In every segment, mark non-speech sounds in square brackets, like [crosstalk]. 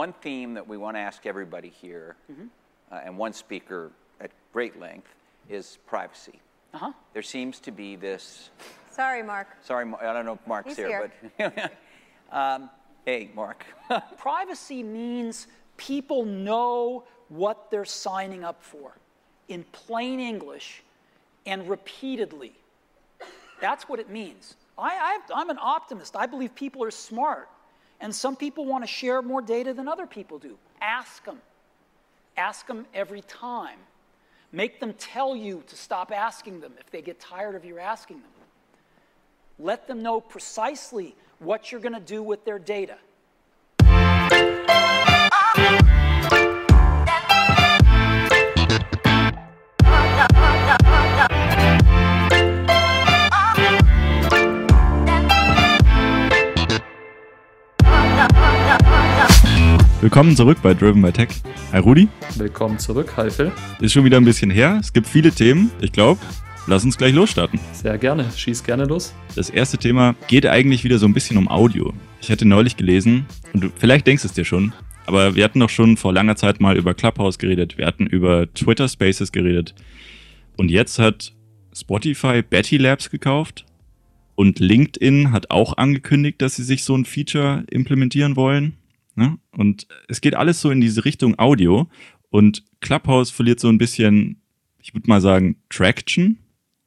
one theme that we want to ask everybody here, mm-hmm. uh, and one speaker at great length, is privacy. Uh-huh. There seems to be this. Sorry, Mark. Sorry, I don't know if Mark's He's here, here. but. [laughs] um, hey, Mark. [laughs] privacy means people know what they're signing up for in plain English and repeatedly. That's what it means. I, am an optimist. I believe people are smart. And some people want to share more data than other people do. Ask them. Ask them every time. Make them tell you to stop asking them if they get tired of you asking them. Let them know precisely what you're going to do with their data. Willkommen zurück bei Driven by Tech. Hi Rudi. Willkommen zurück, hi Phil. Ist schon wieder ein bisschen her. Es gibt viele Themen. Ich glaube, lass uns gleich losstarten. Sehr gerne. Schieß gerne los. Das erste Thema geht eigentlich wieder so ein bisschen um Audio. Ich hatte neulich gelesen, und du, vielleicht denkst es dir schon, aber wir hatten doch schon vor langer Zeit mal über Clubhouse geredet. Wir hatten über Twitter Spaces geredet. Und jetzt hat Spotify Betty Labs gekauft. Und LinkedIn hat auch angekündigt, dass sie sich so ein Feature implementieren wollen. Ne? Und es geht alles so in diese Richtung Audio. Und Clubhouse verliert so ein bisschen, ich würde mal sagen, Traction.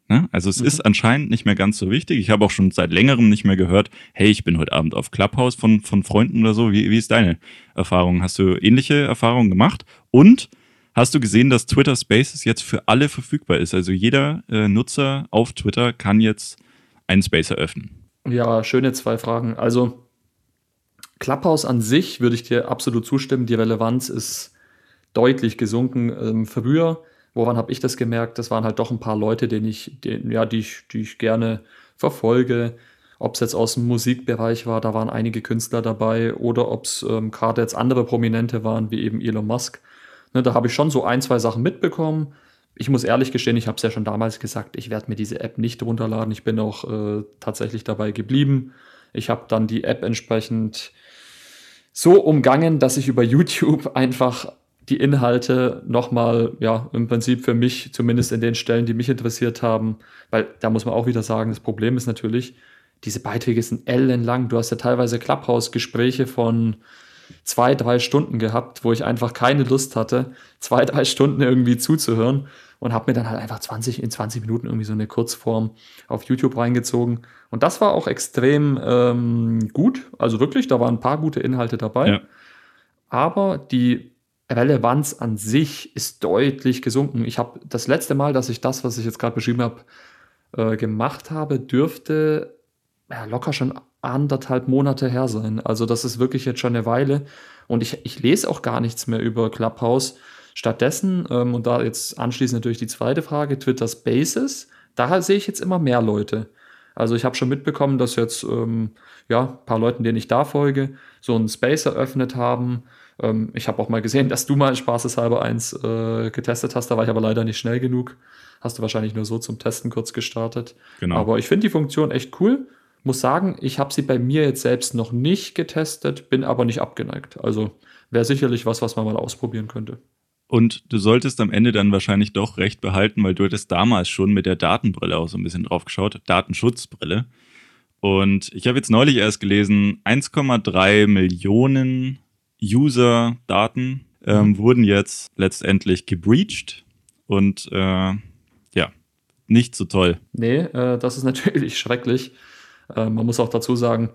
Ne? Also es mhm. ist anscheinend nicht mehr ganz so wichtig. Ich habe auch schon seit längerem nicht mehr gehört, hey, ich bin heute Abend auf Clubhouse von, von Freunden oder so. Wie, wie ist deine Erfahrung? Hast du ähnliche Erfahrungen gemacht? Und hast du gesehen, dass Twitter Spaces jetzt für alle verfügbar ist? Also jeder äh, Nutzer auf Twitter kann jetzt einen Space eröffnen. Ja, schöne zwei Fragen. Also Clubhouse an sich würde ich dir absolut zustimmen. Die Relevanz ist deutlich gesunken. Ähm, früher, woran habe ich das gemerkt? Das waren halt doch ein paar Leute, denen ich, den, ja, die ich, die ich gerne verfolge. Ob es jetzt aus dem Musikbereich war, da waren einige Künstler dabei, oder ob es ähm, gerade jetzt andere Prominente waren, wie eben Elon Musk. Ne, da habe ich schon so ein, zwei Sachen mitbekommen. Ich muss ehrlich gestehen, ich habe es ja schon damals gesagt, ich werde mir diese App nicht runterladen. Ich bin auch äh, tatsächlich dabei geblieben. Ich habe dann die App entsprechend so umgangen, dass ich über YouTube [laughs] einfach die Inhalte nochmal, ja, im Prinzip für mich, zumindest in den Stellen, die mich interessiert haben, weil da muss man auch wieder sagen, das Problem ist natürlich, diese Beiträge sind ellenlang. Du hast ja teilweise Clubhouse-Gespräche von zwei, drei Stunden gehabt, wo ich einfach keine Lust hatte, zwei, drei Stunden irgendwie zuzuhören und habe mir dann halt einfach 20 in 20 Minuten irgendwie so eine Kurzform auf YouTube reingezogen. Und das war auch extrem ähm, gut. Also wirklich, da waren ein paar gute Inhalte dabei. Ja. Aber die Relevanz an sich ist deutlich gesunken. Ich habe das letzte Mal, dass ich das, was ich jetzt gerade beschrieben habe, äh, gemacht habe, dürfte ja, locker schon anderthalb Monate her sein. Also das ist wirklich jetzt schon eine Weile. Und ich, ich lese auch gar nichts mehr über Clubhouse. Stattdessen, ähm, und da jetzt anschließend natürlich die zweite Frage, Twitter Spaces, da sehe ich jetzt immer mehr Leute. Also ich habe schon mitbekommen, dass jetzt ähm, ja, ein paar Leuten, denen ich da folge, so einen Space eröffnet haben. Ähm, ich habe auch mal gesehen, [laughs] dass du mal spaßeshalber eins äh, getestet hast, da war ich aber leider nicht schnell genug. Hast du wahrscheinlich nur so zum Testen kurz gestartet. Genau. Aber ich finde die Funktion echt cool. Muss sagen, ich habe sie bei mir jetzt selbst noch nicht getestet, bin aber nicht abgeneigt. Also wäre sicherlich was, was man mal ausprobieren könnte. Und du solltest am Ende dann wahrscheinlich doch recht behalten, weil du hattest damals schon mit der Datenbrille auch so ein bisschen drauf geschaut, Datenschutzbrille. Und ich habe jetzt neulich erst gelesen, 1,3 Millionen User-Daten ähm, mhm. wurden jetzt letztendlich gebreached. Und äh, ja, nicht so toll. Nee, äh, das ist [laughs] natürlich schrecklich. Äh, man muss auch dazu sagen,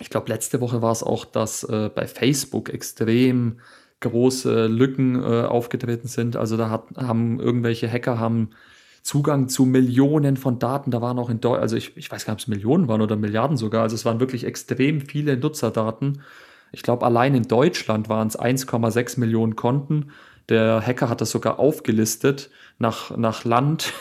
ich glaube, letzte Woche war es auch, dass äh, bei Facebook extrem große Lücken äh, aufgetreten sind. Also da hat, haben irgendwelche Hacker haben Zugang zu Millionen von Daten. Da waren auch in Deutschland, also ich, ich weiß gar nicht, ob es Millionen waren oder Milliarden sogar. Also es waren wirklich extrem viele Nutzerdaten. Ich glaube, allein in Deutschland waren es 1,6 Millionen Konten. Der Hacker hat das sogar aufgelistet nach, nach Land,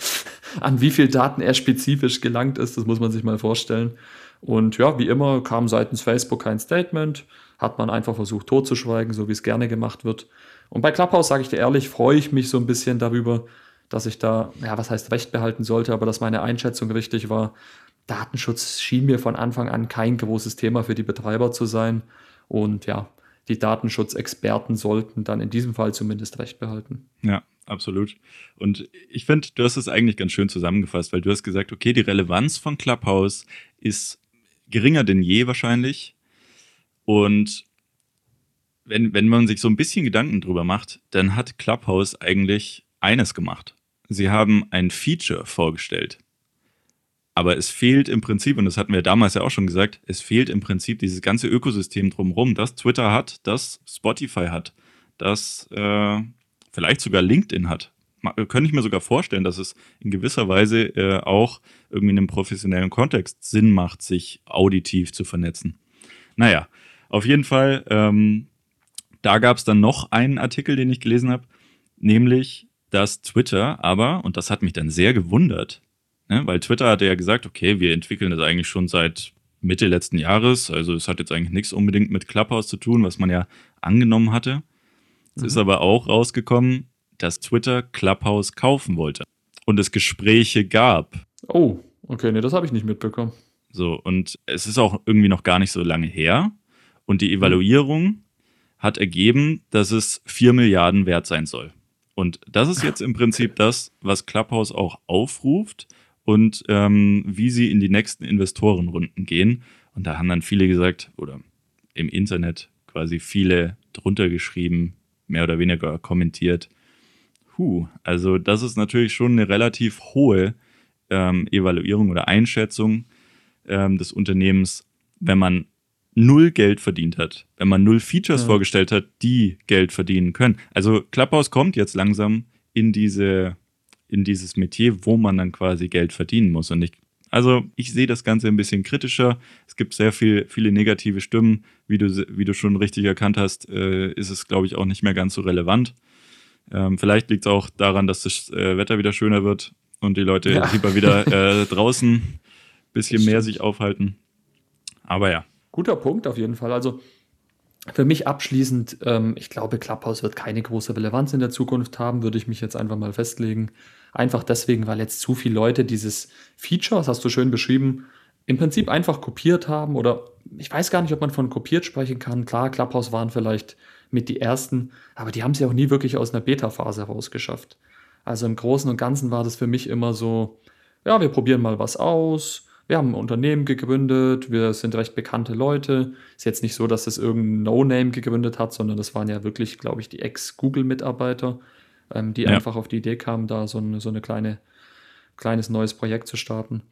[laughs] an wie viel Daten er spezifisch gelangt ist. Das muss man sich mal vorstellen. Und ja, wie immer kam seitens Facebook kein Statement hat man einfach versucht totzuschweigen, so wie es gerne gemacht wird. Und bei Clubhouse, sage ich dir ehrlich, freue ich mich so ein bisschen darüber, dass ich da, ja, was heißt Recht behalten sollte, aber dass meine Einschätzung richtig war. Datenschutz schien mir von Anfang an kein großes Thema für die Betreiber zu sein. Und ja, die Datenschutzexperten sollten dann in diesem Fall zumindest recht behalten. Ja, absolut. Und ich finde, du hast es eigentlich ganz schön zusammengefasst, weil du hast gesagt, okay, die Relevanz von Clubhouse ist geringer denn je wahrscheinlich. Und wenn, wenn man sich so ein bisschen Gedanken drüber macht, dann hat Clubhouse eigentlich eines gemacht. Sie haben ein Feature vorgestellt. Aber es fehlt im Prinzip, und das hatten wir damals ja auch schon gesagt, es fehlt im Prinzip dieses ganze Ökosystem drumherum, das Twitter hat, das Spotify hat, das äh, vielleicht sogar LinkedIn hat. Könnte ich mir sogar vorstellen, dass es in gewisser Weise äh, auch irgendwie in einem professionellen Kontext Sinn macht, sich auditiv zu vernetzen. Naja, auf jeden Fall, ähm, da gab es dann noch einen Artikel, den ich gelesen habe, nämlich, dass Twitter aber, und das hat mich dann sehr gewundert, ne, weil Twitter hatte ja gesagt, okay, wir entwickeln das eigentlich schon seit Mitte letzten Jahres, also es hat jetzt eigentlich nichts unbedingt mit Clubhouse zu tun, was man ja angenommen hatte. Es mhm. ist aber auch rausgekommen, dass Twitter Clubhouse kaufen wollte und es Gespräche gab. Oh, okay, nee, das habe ich nicht mitbekommen. So, und es ist auch irgendwie noch gar nicht so lange her. Und die Evaluierung hat ergeben, dass es 4 Milliarden wert sein soll. Und das ist jetzt im Prinzip [laughs] das, was Clubhouse auch aufruft und ähm, wie sie in die nächsten Investorenrunden gehen. Und da haben dann viele gesagt, oder im Internet quasi viele drunter geschrieben, mehr oder weniger kommentiert. Huh, also das ist natürlich schon eine relativ hohe ähm, Evaluierung oder Einschätzung ähm, des Unternehmens, wenn man null Geld verdient hat, wenn man null Features ja. vorgestellt hat, die Geld verdienen können. Also Clubhouse kommt jetzt langsam in diese in dieses Metier, wo man dann quasi Geld verdienen muss. Und ich, also ich sehe das Ganze ein bisschen kritischer. Es gibt sehr viel, viele negative Stimmen. Wie du, wie du schon richtig erkannt hast, äh, ist es, glaube ich, auch nicht mehr ganz so relevant. Ähm, vielleicht liegt es auch daran, dass das äh, Wetter wieder schöner wird und die Leute ja. lieber wieder [laughs] äh, draußen ein bisschen mehr sich aufhalten. Aber ja, Guter Punkt auf jeden Fall. Also für mich abschließend, ähm, ich glaube, Clubhouse wird keine große Relevanz in der Zukunft haben, würde ich mich jetzt einfach mal festlegen. Einfach deswegen, weil jetzt zu viele Leute dieses Feature, das hast du schön beschrieben, im Prinzip einfach kopiert haben oder ich weiß gar nicht, ob man von kopiert sprechen kann. Klar, Clubhouse waren vielleicht mit die ersten, aber die haben es ja auch nie wirklich aus einer Beta-Phase rausgeschafft. Also im Großen und Ganzen war das für mich immer so, ja, wir probieren mal was aus, wir haben ein Unternehmen gegründet, wir sind recht bekannte Leute. Ist jetzt nicht so, dass das irgendein No-Name gegründet hat, sondern das waren ja wirklich, glaube ich, die Ex-Google-Mitarbeiter, ähm, die ja. einfach auf die Idee kamen, da so eine, so eine kleine, kleines neues Projekt zu starten.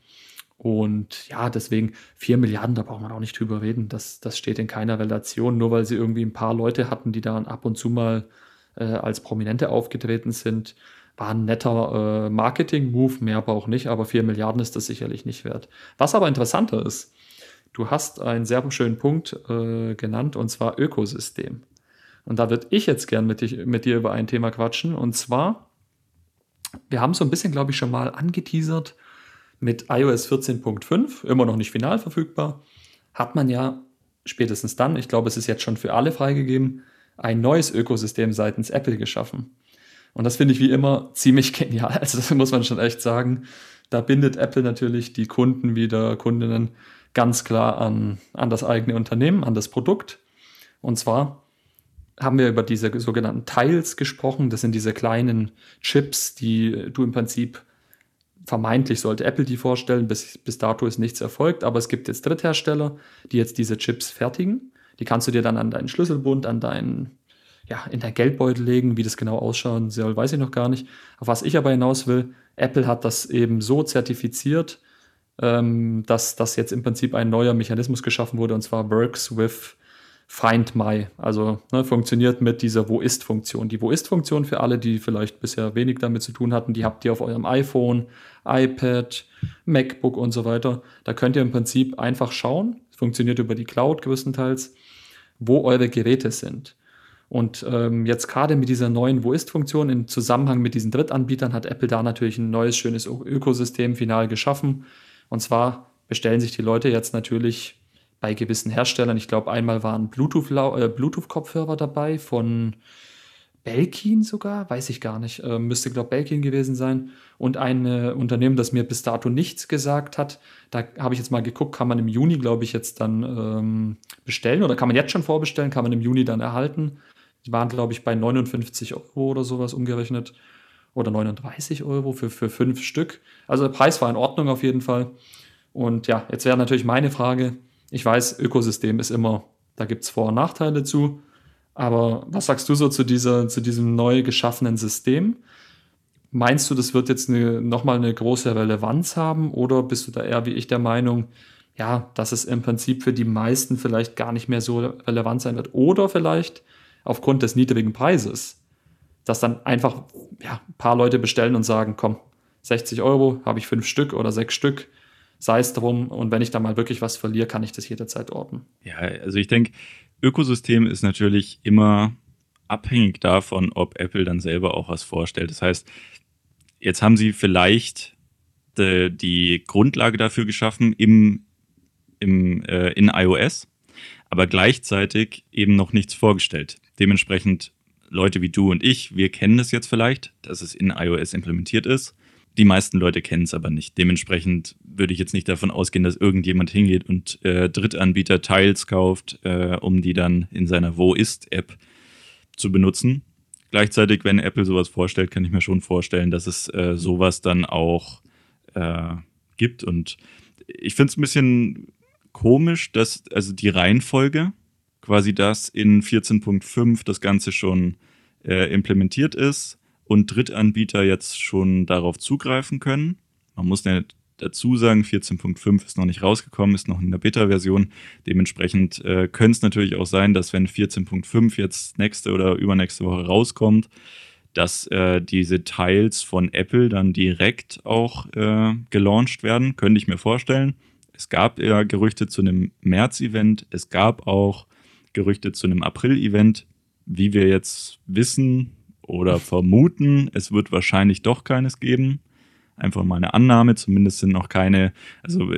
Und ja, deswegen 4 Milliarden, da braucht man auch nicht drüber reden. Das, das steht in keiner Relation, nur weil sie irgendwie ein paar Leute hatten, die da ab und zu mal äh, als Prominente aufgetreten sind war ein netter äh, Marketing-Move, mehr aber auch nicht, aber 4 Milliarden ist das sicherlich nicht wert. Was aber interessanter ist, du hast einen sehr schönen Punkt äh, genannt, und zwar Ökosystem. Und da würde ich jetzt gern mit, dich, mit dir über ein Thema quatschen, und zwar, wir haben so ein bisschen, glaube ich, schon mal angeteasert mit iOS 14.5, immer noch nicht final verfügbar, hat man ja spätestens dann, ich glaube, es ist jetzt schon für alle freigegeben, ein neues Ökosystem seitens Apple geschaffen. Und das finde ich wie immer ziemlich [laughs] genial. Also das muss man schon echt sagen. Da bindet Apple natürlich die Kunden wieder, Kundinnen ganz klar an, an das eigene Unternehmen, an das Produkt. Und zwar haben wir über diese sogenannten Tiles gesprochen. Das sind diese kleinen Chips, die du im Prinzip vermeintlich sollte Apple die vorstellen. Bis, bis dato ist nichts erfolgt, aber es gibt jetzt Dritthersteller, die jetzt diese Chips fertigen. Die kannst du dir dann an deinen Schlüsselbund, an deinen ja, in dein Geldbeutel legen. Wie das genau ausschauen soll, weiß ich noch gar nicht. Auf was ich aber hinaus will, Apple hat das eben so zertifiziert, ähm, dass, dass jetzt im Prinzip ein neuer Mechanismus geschaffen wurde, und zwar Works with Find My. Also ne, funktioniert mit dieser Wo ist-Funktion. Die Wo ist-Funktion für alle, die vielleicht bisher wenig damit zu tun hatten, die habt ihr auf eurem iPhone, iPad, MacBook und so weiter. Da könnt ihr im Prinzip einfach schauen, funktioniert über die Cloud größtenteils, wo eure Geräte sind. Und ähm, jetzt gerade mit dieser neuen Wo ist-Funktion im Zusammenhang mit diesen Drittanbietern hat Apple da natürlich ein neues, schönes Ökosystem final geschaffen. Und zwar bestellen sich die Leute jetzt natürlich bei gewissen Herstellern, ich glaube, einmal waren Bluetooth-Kopfhörer äh, Bluetooth dabei von Belkin sogar, weiß ich gar nicht, äh, müsste, glaube ich, Belkin gewesen sein. Und ein äh, Unternehmen, das mir bis dato nichts gesagt hat. Da habe ich jetzt mal geguckt, kann man im Juni, glaube ich, jetzt dann ähm, bestellen oder kann man jetzt schon vorbestellen, kann man im Juni dann erhalten. Die waren, glaube ich, bei 59 Euro oder sowas umgerechnet. Oder 39 Euro für, für fünf Stück. Also der Preis war in Ordnung auf jeden Fall. Und ja, jetzt wäre natürlich meine Frage, ich weiß, Ökosystem ist immer, da gibt es Vor- und Nachteile zu. Aber was sagst du so zu, dieser, zu diesem neu geschaffenen System? Meinst du, das wird jetzt eine, nochmal eine große Relevanz haben oder bist du da eher wie ich der Meinung, ja, dass es im Prinzip für die meisten vielleicht gar nicht mehr so relevant sein wird oder vielleicht aufgrund des niedrigen Preises, dass dann einfach ja, ein paar Leute bestellen und sagen, komm, 60 Euro, habe ich fünf Stück oder sechs Stück, sei es drum und wenn ich da mal wirklich was verliere, kann ich das jederzeit orten. Ja, also ich denke, Ökosystem ist natürlich immer abhängig davon, ob Apple dann selber auch was vorstellt. Das heißt, jetzt haben sie vielleicht die, die Grundlage dafür geschaffen im, im, äh, in iOS, aber gleichzeitig eben noch nichts vorgestellt. Dementsprechend Leute wie du und ich, wir kennen das jetzt vielleicht, dass es in iOS implementiert ist. Die meisten Leute kennen es aber nicht. Dementsprechend würde ich jetzt nicht davon ausgehen, dass irgendjemand hingeht und äh, Drittanbieter Tiles kauft, äh, um die dann in seiner Wo ist-App zu benutzen. Gleichzeitig, wenn Apple sowas vorstellt, kann ich mir schon vorstellen, dass es äh, sowas dann auch äh, gibt. Und ich finde es ein bisschen komisch, dass also die Reihenfolge, quasi das in 14.5 das Ganze schon äh, implementiert ist und Drittanbieter jetzt schon darauf zugreifen können. Man muss ja dazu sagen, 14.5 ist noch nicht rausgekommen, ist noch in der Beta-Version. Dementsprechend äh, könnte es natürlich auch sein, dass wenn 14.5 jetzt nächste oder übernächste Woche rauskommt, dass äh, diese Teils von Apple dann direkt auch äh, gelauncht werden, könnte ich mir vorstellen. Es gab ja Gerüchte zu einem März-Event, es gab auch Gerüchte zu einem April-Event. Wie wir jetzt wissen, oder vermuten, es wird wahrscheinlich doch keines geben. Einfach mal eine Annahme, zumindest sind noch keine, also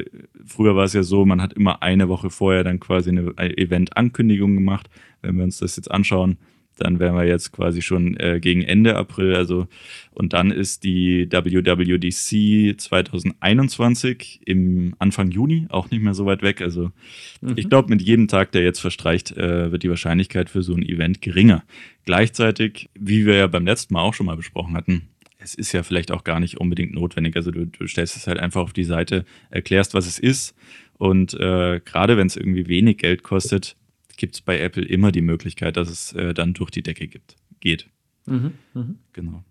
früher war es ja so, man hat immer eine Woche vorher dann quasi eine Event-Ankündigung gemacht. Wenn wir uns das jetzt anschauen, dann wären wir jetzt quasi schon äh, gegen Ende April. Also, und dann ist die WWDC 2021 im Anfang Juni, auch nicht mehr so weit weg. Also mhm. ich glaube, mit jedem Tag, der jetzt verstreicht, äh, wird die Wahrscheinlichkeit für so ein Event geringer. Gleichzeitig, wie wir ja beim letzten Mal auch schon mal besprochen hatten, es ist ja vielleicht auch gar nicht unbedingt notwendig. Also du, du stellst es halt einfach auf die Seite, erklärst, was es ist. Und äh, gerade wenn es irgendwie wenig Geld kostet, gibt es bei Apple immer die Möglichkeit, dass es äh, dann durch die Decke gibt, geht. Mhm, mh. Genau.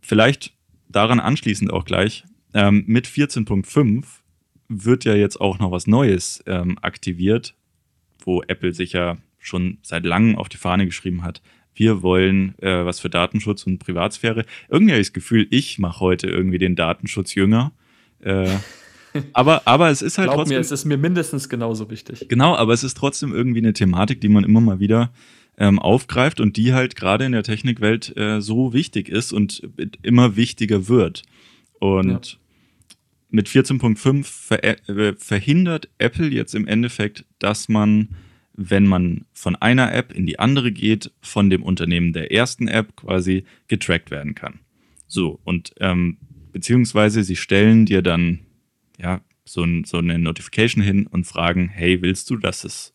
Vielleicht daran anschließend auch gleich, ähm, mit 14.5 wird ja jetzt auch noch was Neues ähm, aktiviert, wo Apple sich ja schon seit langem auf die Fahne geschrieben hat. Wir wollen äh, was für Datenschutz und Privatsphäre. Irgendwie habe ich das Gefühl, ich mache heute irgendwie den Datenschutz jünger. Äh, aber, aber es ist halt Glaub trotzdem. Mir, es ist mir mindestens genauso wichtig. Genau, aber es ist trotzdem irgendwie eine Thematik, die man immer mal wieder ähm, aufgreift und die halt gerade in der Technikwelt äh, so wichtig ist und immer wichtiger wird. Und ja. mit 14.5 ver äh, verhindert Apple jetzt im Endeffekt, dass man, wenn man von einer App in die andere geht, von dem Unternehmen der ersten App quasi getrackt werden kann. So, und ähm, beziehungsweise sie stellen dir dann ja, so, ein, so eine Notification hin und fragen, hey, willst du, dass es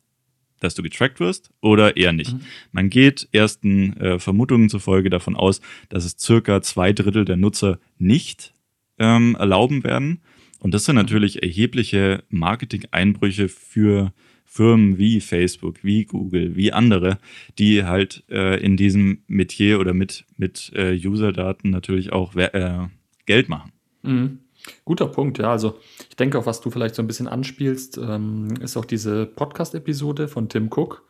dass du getrackt wirst oder eher nicht. Mhm. Man geht ersten äh, Vermutungen zufolge davon aus, dass es circa zwei Drittel der Nutzer nicht ähm, erlauben werden. Und das sind mhm. natürlich erhebliche Marketing-Einbrüche für Firmen wie Facebook, wie Google, wie andere, die halt äh, in diesem Metier oder mit, mit äh, User-Daten natürlich auch äh, Geld machen. Mhm. Guter Punkt, ja. Also ich denke auch, was du vielleicht so ein bisschen anspielst, ähm, ist auch diese Podcast-Episode von Tim Cook.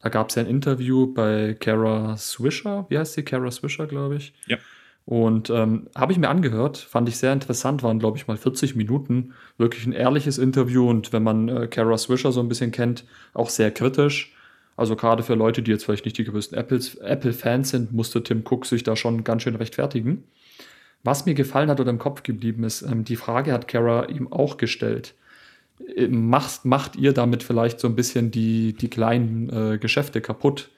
Da gab es ja ein Interview bei Kara Swisher. Wie heißt sie? Kara Swisher, glaube ich. Ja. Und ähm, habe ich mir angehört, fand ich sehr interessant, waren, glaube ich, mal 40 Minuten. Wirklich ein ehrliches Interview und wenn man äh, Kara Swisher so ein bisschen kennt, auch sehr kritisch. Also gerade für Leute, die jetzt vielleicht nicht die größten Apple-Fans sind, musste Tim Cook sich da schon ganz schön rechtfertigen. Was mir gefallen hat oder im Kopf geblieben ist, ähm, die Frage hat Kara ihm auch gestellt. Äh, macht, macht ihr damit vielleicht so ein bisschen die, die kleinen äh, Geschäfte kaputt?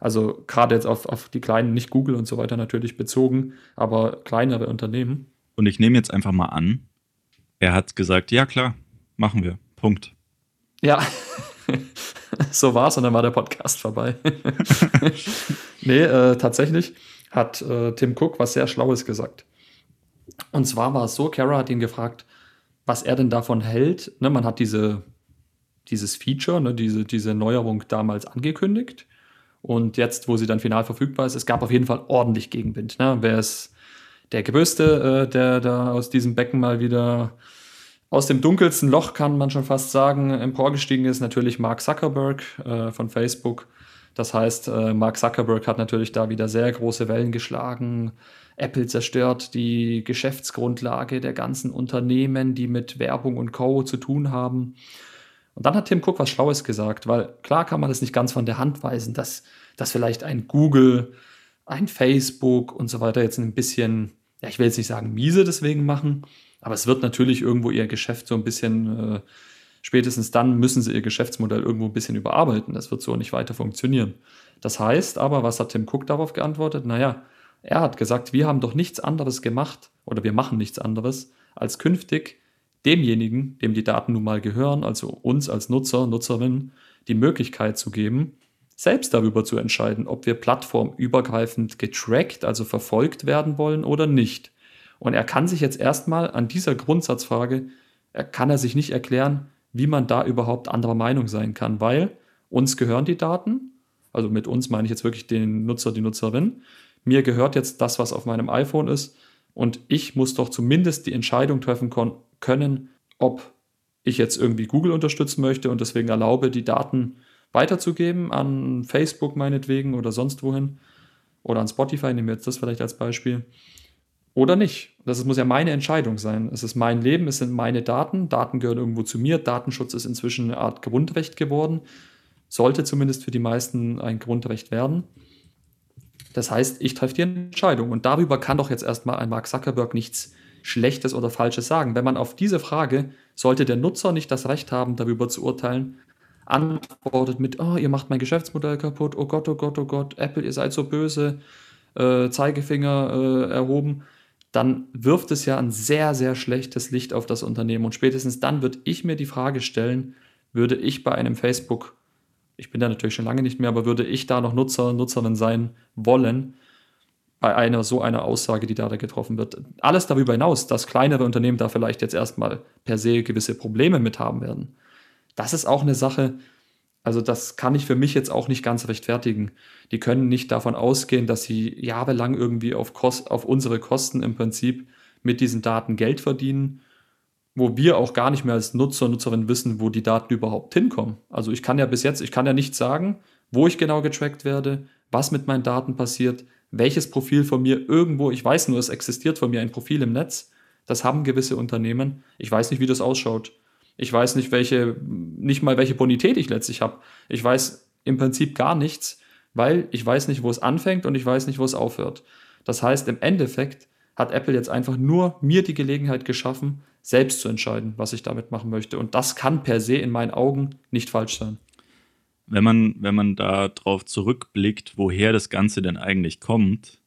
Also gerade jetzt auf, auf die kleinen, nicht Google und so weiter natürlich bezogen, aber kleinere Unternehmen. Und ich nehme jetzt einfach mal an, er hat gesagt, ja klar, machen wir. Punkt. Ja, [laughs] so war es und dann war der Podcast vorbei. [laughs] [laughs] nee, äh, tatsächlich hat äh, Tim Cook was sehr Schlaues gesagt. Und zwar war es so, Kara hat ihn gefragt, was er denn davon hält. Ne, man hat diese, dieses Feature, ne, diese, diese Neuerung damals angekündigt. Und jetzt, wo sie dann final verfügbar ist, es gab auf jeden Fall ordentlich Gegenwind. Ne? Wer ist der Größte, äh, der da aus diesem Becken mal wieder aus dem dunkelsten Loch, kann man schon fast sagen, emporgestiegen ist, natürlich Mark Zuckerberg äh, von Facebook. Das heißt, äh, Mark Zuckerberg hat natürlich da wieder sehr große Wellen geschlagen. Apple zerstört die Geschäftsgrundlage der ganzen Unternehmen, die mit Werbung und Co. zu tun haben. Und dann hat Tim Cook was Schlaues gesagt, weil klar kann man das nicht ganz von der Hand weisen, dass, dass vielleicht ein Google, ein Facebook und so weiter jetzt ein bisschen, ja, ich will jetzt nicht sagen miese deswegen machen, aber es wird natürlich irgendwo ihr Geschäft so ein bisschen, äh, spätestens dann müssen sie ihr Geschäftsmodell irgendwo ein bisschen überarbeiten. Das wird so nicht weiter funktionieren. Das heißt aber, was hat Tim Cook darauf geantwortet? Naja, er hat gesagt, wir haben doch nichts anderes gemacht oder wir machen nichts anderes, als künftig demjenigen, dem die Daten nun mal gehören, also uns als Nutzer, Nutzerin, die Möglichkeit zu geben, selbst darüber zu entscheiden, ob wir plattformübergreifend getrackt, also verfolgt werden wollen oder nicht. Und er kann sich jetzt erstmal an dieser Grundsatzfrage, er kann er sich nicht erklären, wie man da überhaupt anderer Meinung sein kann, weil uns gehören die Daten, also mit uns meine ich jetzt wirklich den Nutzer, die Nutzerin, mir gehört jetzt das, was auf meinem iPhone ist und ich muss doch zumindest die Entscheidung treffen können, ob ich jetzt irgendwie Google unterstützen möchte und deswegen erlaube, die Daten weiterzugeben an Facebook meinetwegen oder sonst wohin oder an Spotify, nehmen wir jetzt das vielleicht als Beispiel oder nicht. Das muss ja meine Entscheidung sein. Es ist mein Leben, es sind meine Daten. Daten gehören irgendwo zu mir. Datenschutz ist inzwischen eine Art Grundrecht geworden. Sollte zumindest für die meisten ein Grundrecht werden. Das heißt, ich treffe die Entscheidung. Und darüber kann doch jetzt erstmal ein Mark Zuckerberg nichts Schlechtes oder Falsches sagen. Wenn man auf diese Frage, sollte der Nutzer nicht das Recht haben, darüber zu urteilen, antwortet mit, oh, ihr macht mein Geschäftsmodell kaputt, oh Gott, oh Gott, oh Gott, Apple, ihr seid so böse, äh, Zeigefinger äh, erhoben, dann wirft es ja ein sehr, sehr schlechtes Licht auf das Unternehmen. Und spätestens dann würde ich mir die Frage stellen, würde ich bei einem Facebook, ich bin da natürlich schon lange nicht mehr, aber würde ich da noch Nutzer, Nutzerin sein wollen, bei einer so einer Aussage, die da, da getroffen wird. Alles darüber hinaus, dass kleinere Unternehmen da vielleicht jetzt erstmal per se gewisse Probleme mit haben werden. Das ist auch eine Sache, also das kann ich für mich jetzt auch nicht ganz rechtfertigen. Die können nicht davon ausgehen, dass sie jahrelang irgendwie auf, Kost, auf unsere Kosten im Prinzip mit diesen Daten Geld verdienen, wo wir auch gar nicht mehr als Nutzer, Nutzerin wissen, wo die Daten überhaupt hinkommen. Also ich kann ja bis jetzt, ich kann ja nicht sagen, wo ich genau getrackt werde, was mit meinen Daten passiert, welches Profil von mir irgendwo, ich weiß nur, es existiert von mir ein Profil im Netz. Das haben gewisse Unternehmen. Ich weiß nicht, wie das ausschaut. Ich weiß nicht, welche, nicht mal welche Bonität ich letztlich habe. Ich weiß im Prinzip gar nichts, weil ich weiß nicht, wo es anfängt und ich weiß nicht, wo es aufhört. Das heißt, im Endeffekt hat Apple jetzt einfach nur mir die Gelegenheit geschaffen, selbst zu entscheiden, was ich damit machen möchte. Und das kann per se in meinen Augen nicht falsch sein. Wenn man, wenn man da drauf zurückblickt, woher das Ganze denn eigentlich kommt,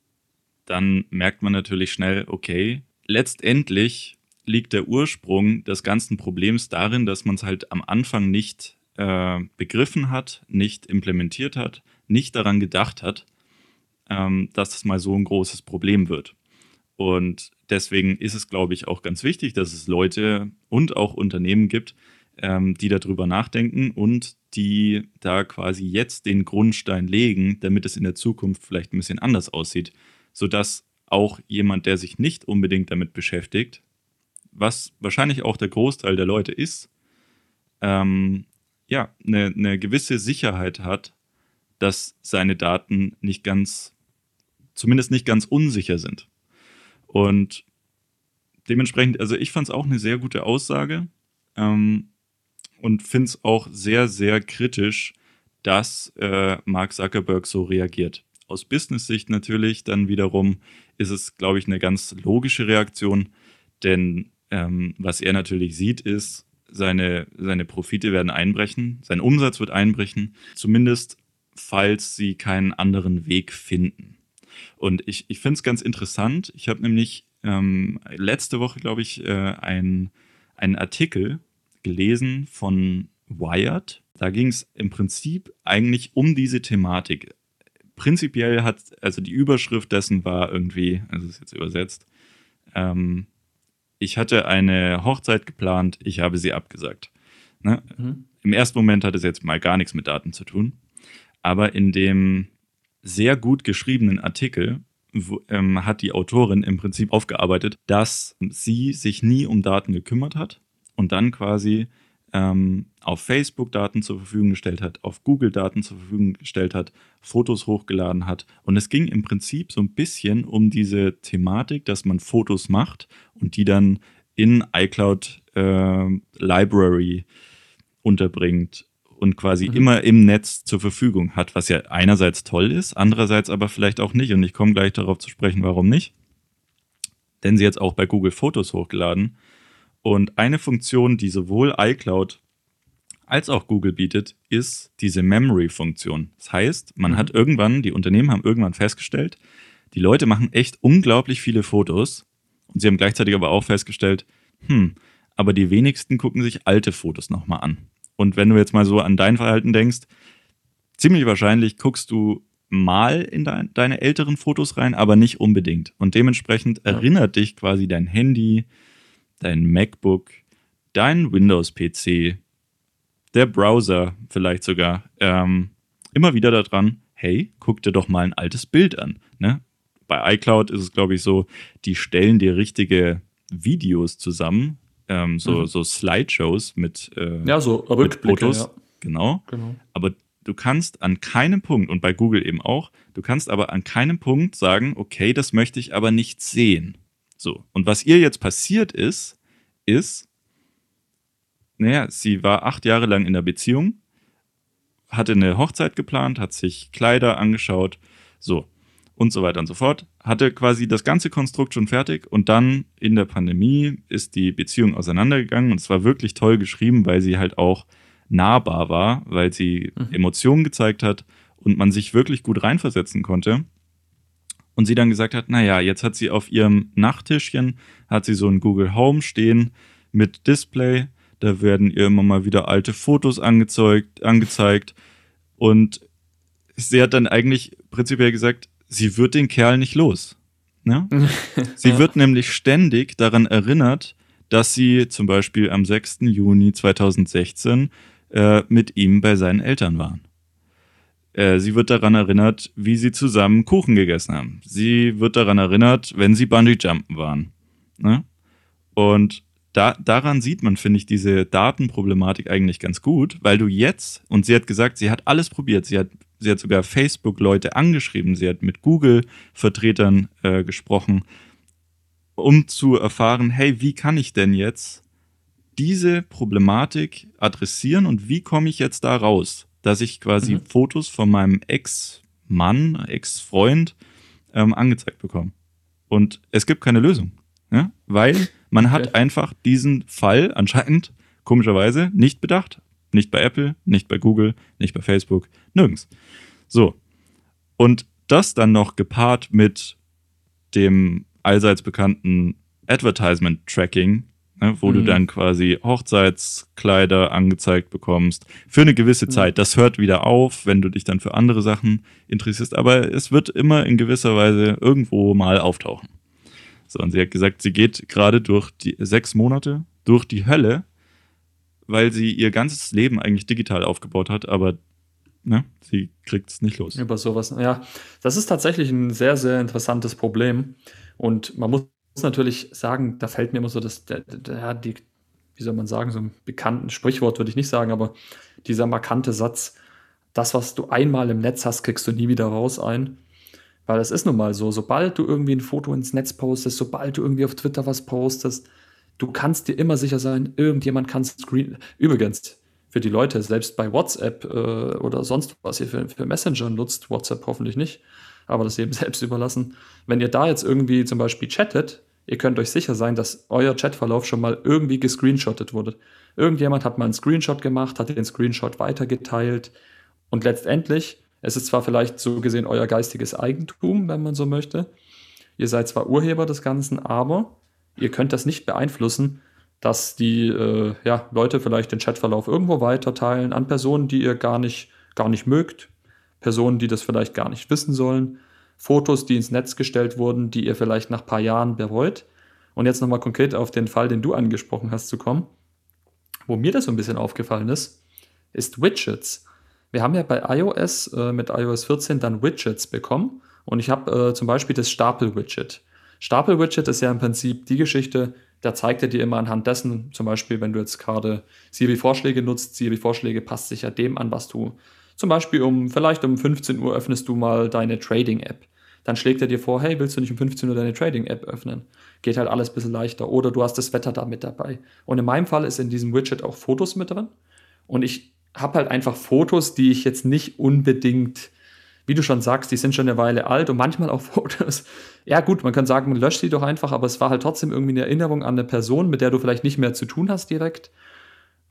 dann merkt man natürlich schnell, okay, letztendlich liegt der Ursprung des ganzen Problems darin, dass man es halt am Anfang nicht äh, begriffen hat, nicht implementiert hat, nicht daran gedacht hat, ähm, dass es mal so ein großes Problem wird. Und deswegen ist es, glaube ich, auch ganz wichtig, dass es Leute und auch Unternehmen gibt, ähm, die darüber nachdenken und die da quasi jetzt den Grundstein legen, damit es in der Zukunft vielleicht ein bisschen anders aussieht, sodass auch jemand, der sich nicht unbedingt damit beschäftigt, was wahrscheinlich auch der Großteil der Leute ist, ähm, ja, eine, eine gewisse Sicherheit hat, dass seine Daten nicht ganz, zumindest nicht ganz unsicher sind. Und dementsprechend, also ich fand es auch eine sehr gute Aussage ähm, und finde es auch sehr, sehr kritisch, dass äh, Mark Zuckerberg so reagiert. Aus Business-Sicht natürlich dann wiederum ist es, glaube ich, eine ganz logische Reaktion, denn ähm, was er natürlich sieht, ist, seine, seine Profite werden einbrechen, sein Umsatz wird einbrechen. Zumindest falls sie keinen anderen Weg finden. Und ich, ich finde es ganz interessant. Ich habe nämlich ähm, letzte Woche, glaube ich, äh, einen Artikel gelesen von Wired. Da ging es im Prinzip eigentlich um diese Thematik. Prinzipiell hat, also die Überschrift dessen war irgendwie, also ist jetzt übersetzt, ähm, ich hatte eine Hochzeit geplant, ich habe sie abgesagt. Ne? Mhm. Im ersten Moment hat es jetzt mal gar nichts mit Daten zu tun. Aber in dem sehr gut geschriebenen Artikel wo, ähm, hat die Autorin im Prinzip aufgearbeitet, dass sie sich nie um Daten gekümmert hat und dann quasi ähm, auf Facebook Daten zur Verfügung gestellt hat, auf Google Daten zur Verfügung gestellt hat, Fotos hochgeladen hat. Und es ging im Prinzip so ein bisschen um diese Thematik, dass man Fotos macht und die dann in iCloud äh, Library unterbringt und quasi mhm. immer im Netz zur Verfügung hat, was ja einerseits toll ist, andererseits aber vielleicht auch nicht. Und ich komme gleich darauf zu sprechen, warum nicht. Denn sie jetzt auch bei Google Fotos hochgeladen. Und eine Funktion, die sowohl iCloud als auch Google bietet, ist diese Memory-Funktion. Das heißt, man mhm. hat irgendwann, die Unternehmen haben irgendwann festgestellt, die Leute machen echt unglaublich viele Fotos. Und sie haben gleichzeitig aber auch festgestellt, hm, aber die wenigsten gucken sich alte Fotos nochmal an. Und wenn du jetzt mal so an dein Verhalten denkst, ziemlich wahrscheinlich guckst du mal in de deine älteren Fotos rein, aber nicht unbedingt. Und dementsprechend ja. erinnert dich quasi dein Handy, dein MacBook, dein Windows-PC, der Browser vielleicht sogar, ähm, immer wieder daran, hey, guck dir doch mal ein altes Bild an. Ne? Bei iCloud ist es, glaube ich, so, die stellen dir richtige Videos zusammen, ähm, so, mhm. so Slideshows mit, äh, ja, so mit Fotos. Ja. Genau. genau. Aber du kannst an keinem Punkt, und bei Google eben auch, du kannst aber an keinem Punkt sagen, okay, das möchte ich aber nicht sehen. So. Und was ihr jetzt passiert ist, ist, naja, sie war acht Jahre lang in der Beziehung, hatte eine Hochzeit geplant, hat sich Kleider angeschaut, so und so weiter und so fort. Hatte quasi das ganze Konstrukt schon fertig und dann in der Pandemie ist die Beziehung auseinandergegangen und es war wirklich toll geschrieben, weil sie halt auch nahbar war, weil sie mhm. Emotionen gezeigt hat und man sich wirklich gut reinversetzen konnte. Und sie dann gesagt hat, naja, jetzt hat sie auf ihrem Nachttischchen, hat sie so ein Google Home stehen mit Display. Da werden ihr immer mal wieder alte Fotos angezeigt, angezeigt. Und sie hat dann eigentlich prinzipiell gesagt, sie wird den Kerl nicht los. Ne? [laughs] sie wird nämlich ständig daran erinnert, dass sie zum Beispiel am 6. Juni 2016 äh, mit ihm bei seinen Eltern waren. Äh, sie wird daran erinnert, wie sie zusammen Kuchen gegessen haben. Sie wird daran erinnert, wenn sie Bungee-Jumpen waren. Ne? Und da, daran sieht man, finde ich, diese Datenproblematik eigentlich ganz gut, weil du jetzt, und sie hat gesagt, sie hat alles probiert, sie hat Sie hat sogar Facebook-Leute angeschrieben. Sie hat mit Google-Vertretern äh, gesprochen, um zu erfahren, hey, wie kann ich denn jetzt diese Problematik adressieren und wie komme ich jetzt da raus, dass ich quasi mhm. Fotos von meinem Ex-Mann, Ex-Freund ähm, angezeigt bekomme. Und es gibt keine Lösung, ja? weil man okay. hat einfach diesen Fall anscheinend komischerweise nicht bedacht. Nicht bei Apple, nicht bei Google, nicht bei Facebook, nirgends. So. Und das dann noch gepaart mit dem allseits bekannten Advertisement Tracking, ne, wo mhm. du dann quasi Hochzeitskleider angezeigt bekommst für eine gewisse mhm. Zeit. Das hört wieder auf, wenn du dich dann für andere Sachen interessierst, aber es wird immer in gewisser Weise irgendwo mal auftauchen. So, und sie hat gesagt, sie geht gerade durch die sechs Monate durch die Hölle, weil sie ihr ganzes Leben eigentlich digital aufgebaut hat, aber ne, sie kriegt es nicht los. Über sowas, ja. Das ist tatsächlich ein sehr, sehr interessantes Problem. Und man muss natürlich sagen, da fällt mir immer so das, der, der, die, wie soll man sagen, so ein bekannten Sprichwort würde ich nicht sagen, aber dieser markante Satz, das, was du einmal im Netz hast, kriegst du nie wieder raus ein. Weil es ist nun mal so, sobald du irgendwie ein Foto ins Netz postest, sobald du irgendwie auf Twitter was postest, du kannst dir immer sicher sein, irgendjemand kann Screen. Übrigens, für die Leute, selbst bei WhatsApp äh, oder sonst was ihr für, für Messenger nutzt, WhatsApp hoffentlich nicht, aber das eben [laughs] selbst überlassen. Wenn ihr da jetzt irgendwie zum Beispiel chattet, ihr könnt euch sicher sein, dass euer Chatverlauf schon mal irgendwie gescreenshottet wurde. Irgendjemand hat mal einen Screenshot gemacht, hat den Screenshot weitergeteilt und letztendlich Es ist zwar vielleicht so gesehen euer geistiges Eigentum, wenn man so möchte. Ihr seid zwar Urheber des Ganzen, aber ihr könnt das nicht beeinflussen, dass die äh, ja, Leute vielleicht den Chatverlauf irgendwo weiterteilen an Personen, die ihr gar nicht, gar nicht mögt, Personen, die das vielleicht gar nicht wissen sollen, Fotos, die ins Netz gestellt wurden, die ihr vielleicht nach ein paar Jahren bereut. Und jetzt nochmal konkret auf den Fall, den du angesprochen hast, zu kommen. Wo mir das so ein bisschen aufgefallen ist, ist Widgets. Wir haben ja bei iOS äh, mit iOS 14 dann Widgets bekommen und ich habe äh, zum Beispiel das Stapel-Widget. Stapel-Widget ist ja im Prinzip die Geschichte, da zeigt er dir immer anhand dessen, zum Beispiel, wenn du jetzt gerade Siri-Vorschläge nutzt, Siri-Vorschläge passt sich ja dem an, was du zum Beispiel um, vielleicht um 15 Uhr öffnest du mal deine Trading-App. Dann schlägt er dir vor, hey, willst du nicht um 15 Uhr deine Trading-App öffnen? Geht halt alles ein bisschen leichter. Oder du hast das Wetter da mit dabei. Und in meinem Fall ist in diesem Widget auch Fotos mit drin. Und ich habe halt einfach Fotos, die ich jetzt nicht unbedingt, wie du schon sagst, die sind schon eine Weile alt und manchmal auch [laughs] Fotos. Ja, gut, man kann sagen, man löscht sie doch einfach, aber es war halt trotzdem irgendwie eine Erinnerung an eine Person, mit der du vielleicht nicht mehr zu tun hast direkt.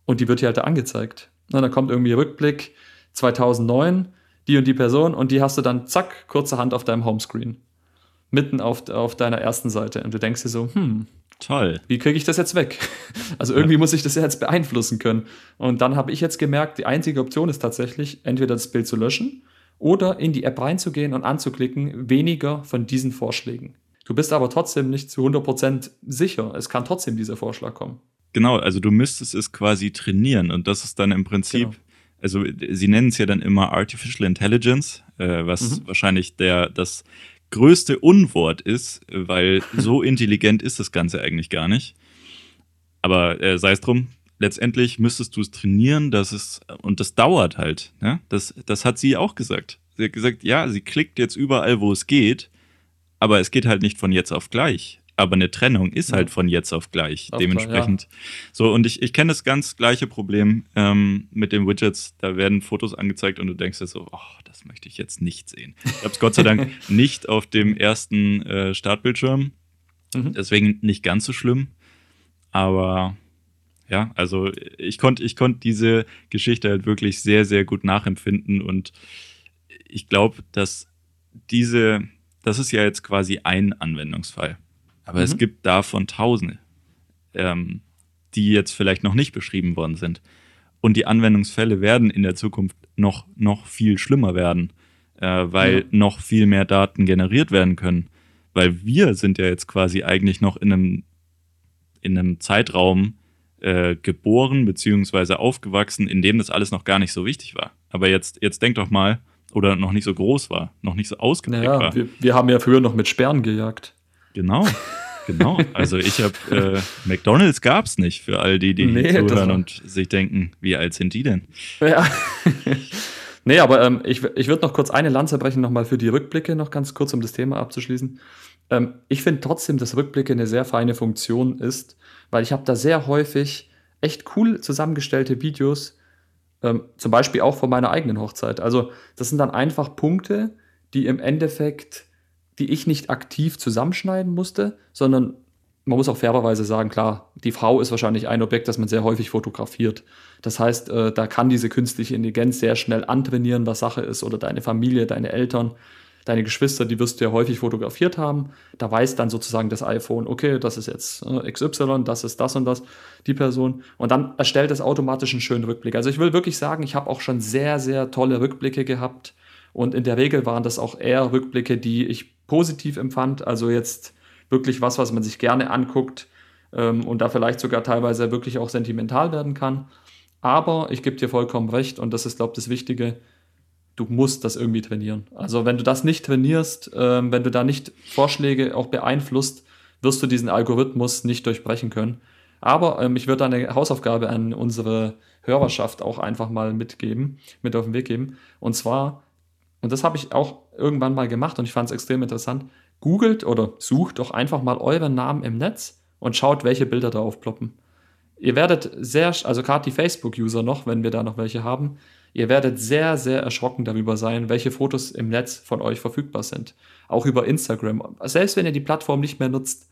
Und die wird dir halt da angezeigt. Na, da kommt irgendwie Rückblick 2009, die und die Person und die hast du dann zack, kurzerhand auf deinem Homescreen. Mitten auf, auf deiner ersten Seite. Und du denkst dir so, hm, Toll. Wie kriege ich das jetzt weg? [laughs] Also irgendwie ja. muss ich das jetzt beeinflussen können. Und dann habe ich jetzt gemerkt, die einzige Option ist tatsächlich, entweder das Bild zu löschen oder in die App reinzugehen und anzuklicken, weniger von diesen Vorschlägen. Du bist aber trotzdem nicht zu 100% sicher. Es kann trotzdem dieser Vorschlag kommen. Genau, also du müsstest es quasi trainieren und das ist dann im Prinzip, genau. also sie nennen es ja dann immer Artificial Intelligence, äh, was mhm. wahrscheinlich der, das größte Unwort ist, weil so [laughs] intelligent ist das Ganze eigentlich gar nicht. Aber äh, sei es drum, letztendlich müsstest du es trainieren, dass es, und das dauert halt. Ne? Das, das hat sie auch gesagt. Sie hat gesagt, ja, sie klickt jetzt überall, wo es geht, aber es geht halt nicht von jetzt auf gleich aber eine Trennung ist halt von jetzt auf gleich. Auf dementsprechend. Klar, ja. So, und ich, ich kenne das ganz gleiche Problem ähm, mit den Widgets. Da werden Fotos angezeigt und du denkst dir so, oh, das möchte ich jetzt nicht sehen. Ich habe es Gott sei Dank [laughs] nicht auf dem ersten äh, Startbildschirm. Mhm. Deswegen nicht ganz so schlimm. Aber ja, also ich konnte ich konnt diese Geschichte halt wirklich sehr, sehr gut nachempfinden. Und ich glaube, dass diese, das ist ja jetzt quasi ein Anwendungsfall. Aber mhm. es gibt davon Tausende, ähm, die jetzt vielleicht noch nicht beschrieben worden sind. Und die Anwendungsfälle werden in der Zukunft noch, noch viel schlimmer werden, äh, weil ja. noch viel mehr Daten generiert werden können. Weil wir sind ja jetzt quasi eigentlich noch in einem, in einem Zeitraum äh, geboren bzw. aufgewachsen, in dem das alles noch gar nicht so wichtig war. Aber jetzt, jetzt denk doch mal, oder noch nicht so groß war, noch nicht so ausgeprägt naja, war. Wir, wir haben ja früher noch mit Sperren gejagt. Genau. Genau, also ich habe äh, McDonalds gab es nicht für all die, die nee, zuhören und sich denken, wie alt sind die denn? Ja. [laughs] nee, aber ähm, ich, ich würde noch kurz eine Lanze brechen, nochmal für die Rückblicke, noch ganz kurz, um das Thema abzuschließen. Ähm, ich finde trotzdem, dass Rückblicke eine sehr feine Funktion ist, weil ich habe da sehr häufig echt cool zusammengestellte Videos, ähm, zum Beispiel auch von meiner eigenen Hochzeit. Also das sind dann einfach Punkte, die im Endeffekt die ich nicht aktiv zusammenschneiden musste, sondern man muss auch fairerweise sagen, klar, die Frau ist wahrscheinlich ein Objekt, das man sehr häufig fotografiert. Das heißt, äh, da kann diese künstliche Intelligenz sehr schnell antrainieren, was Sache ist, oder deine Familie, deine Eltern, deine Geschwister, die wirst du ja häufig fotografiert haben. Da weiß dann sozusagen das iPhone, okay, das ist jetzt äh, XY, das ist das und das, die Person. Und dann erstellt es automatisch einen schönen Rückblick. Also ich will wirklich sagen, ich habe auch schon sehr, sehr tolle Rückblicke gehabt. Und in der Regel waren das auch eher Rückblicke, die ich positiv empfand. Also jetzt wirklich was, was man sich gerne anguckt ähm, und da vielleicht sogar teilweise wirklich auch sentimental werden kann. Aber ich gebe dir vollkommen recht und das ist, glaube ich, das Wichtige. Du musst das irgendwie trainieren. Also wenn du das nicht trainierst, ähm, wenn du da nicht Vorschläge auch beeinflusst, wirst du diesen Algorithmus nicht durchbrechen können. Aber ähm, ich würde eine Hausaufgabe an unsere Hörerschaft auch einfach mal mitgeben, mit auf den Weg geben. Und zwar und das habe ich auch irgendwann mal gemacht und ich fand es extrem interessant. Googelt oder sucht doch einfach mal euren Namen im Netz und schaut, welche Bilder da aufploppen. Ihr werdet sehr, also gerade die Facebook-User noch, wenn wir da noch welche haben, ihr werdet sehr, sehr erschrocken darüber sein, welche Fotos im Netz von euch verfügbar sind. Auch über Instagram. Selbst wenn ihr die Plattform nicht mehr nutzt.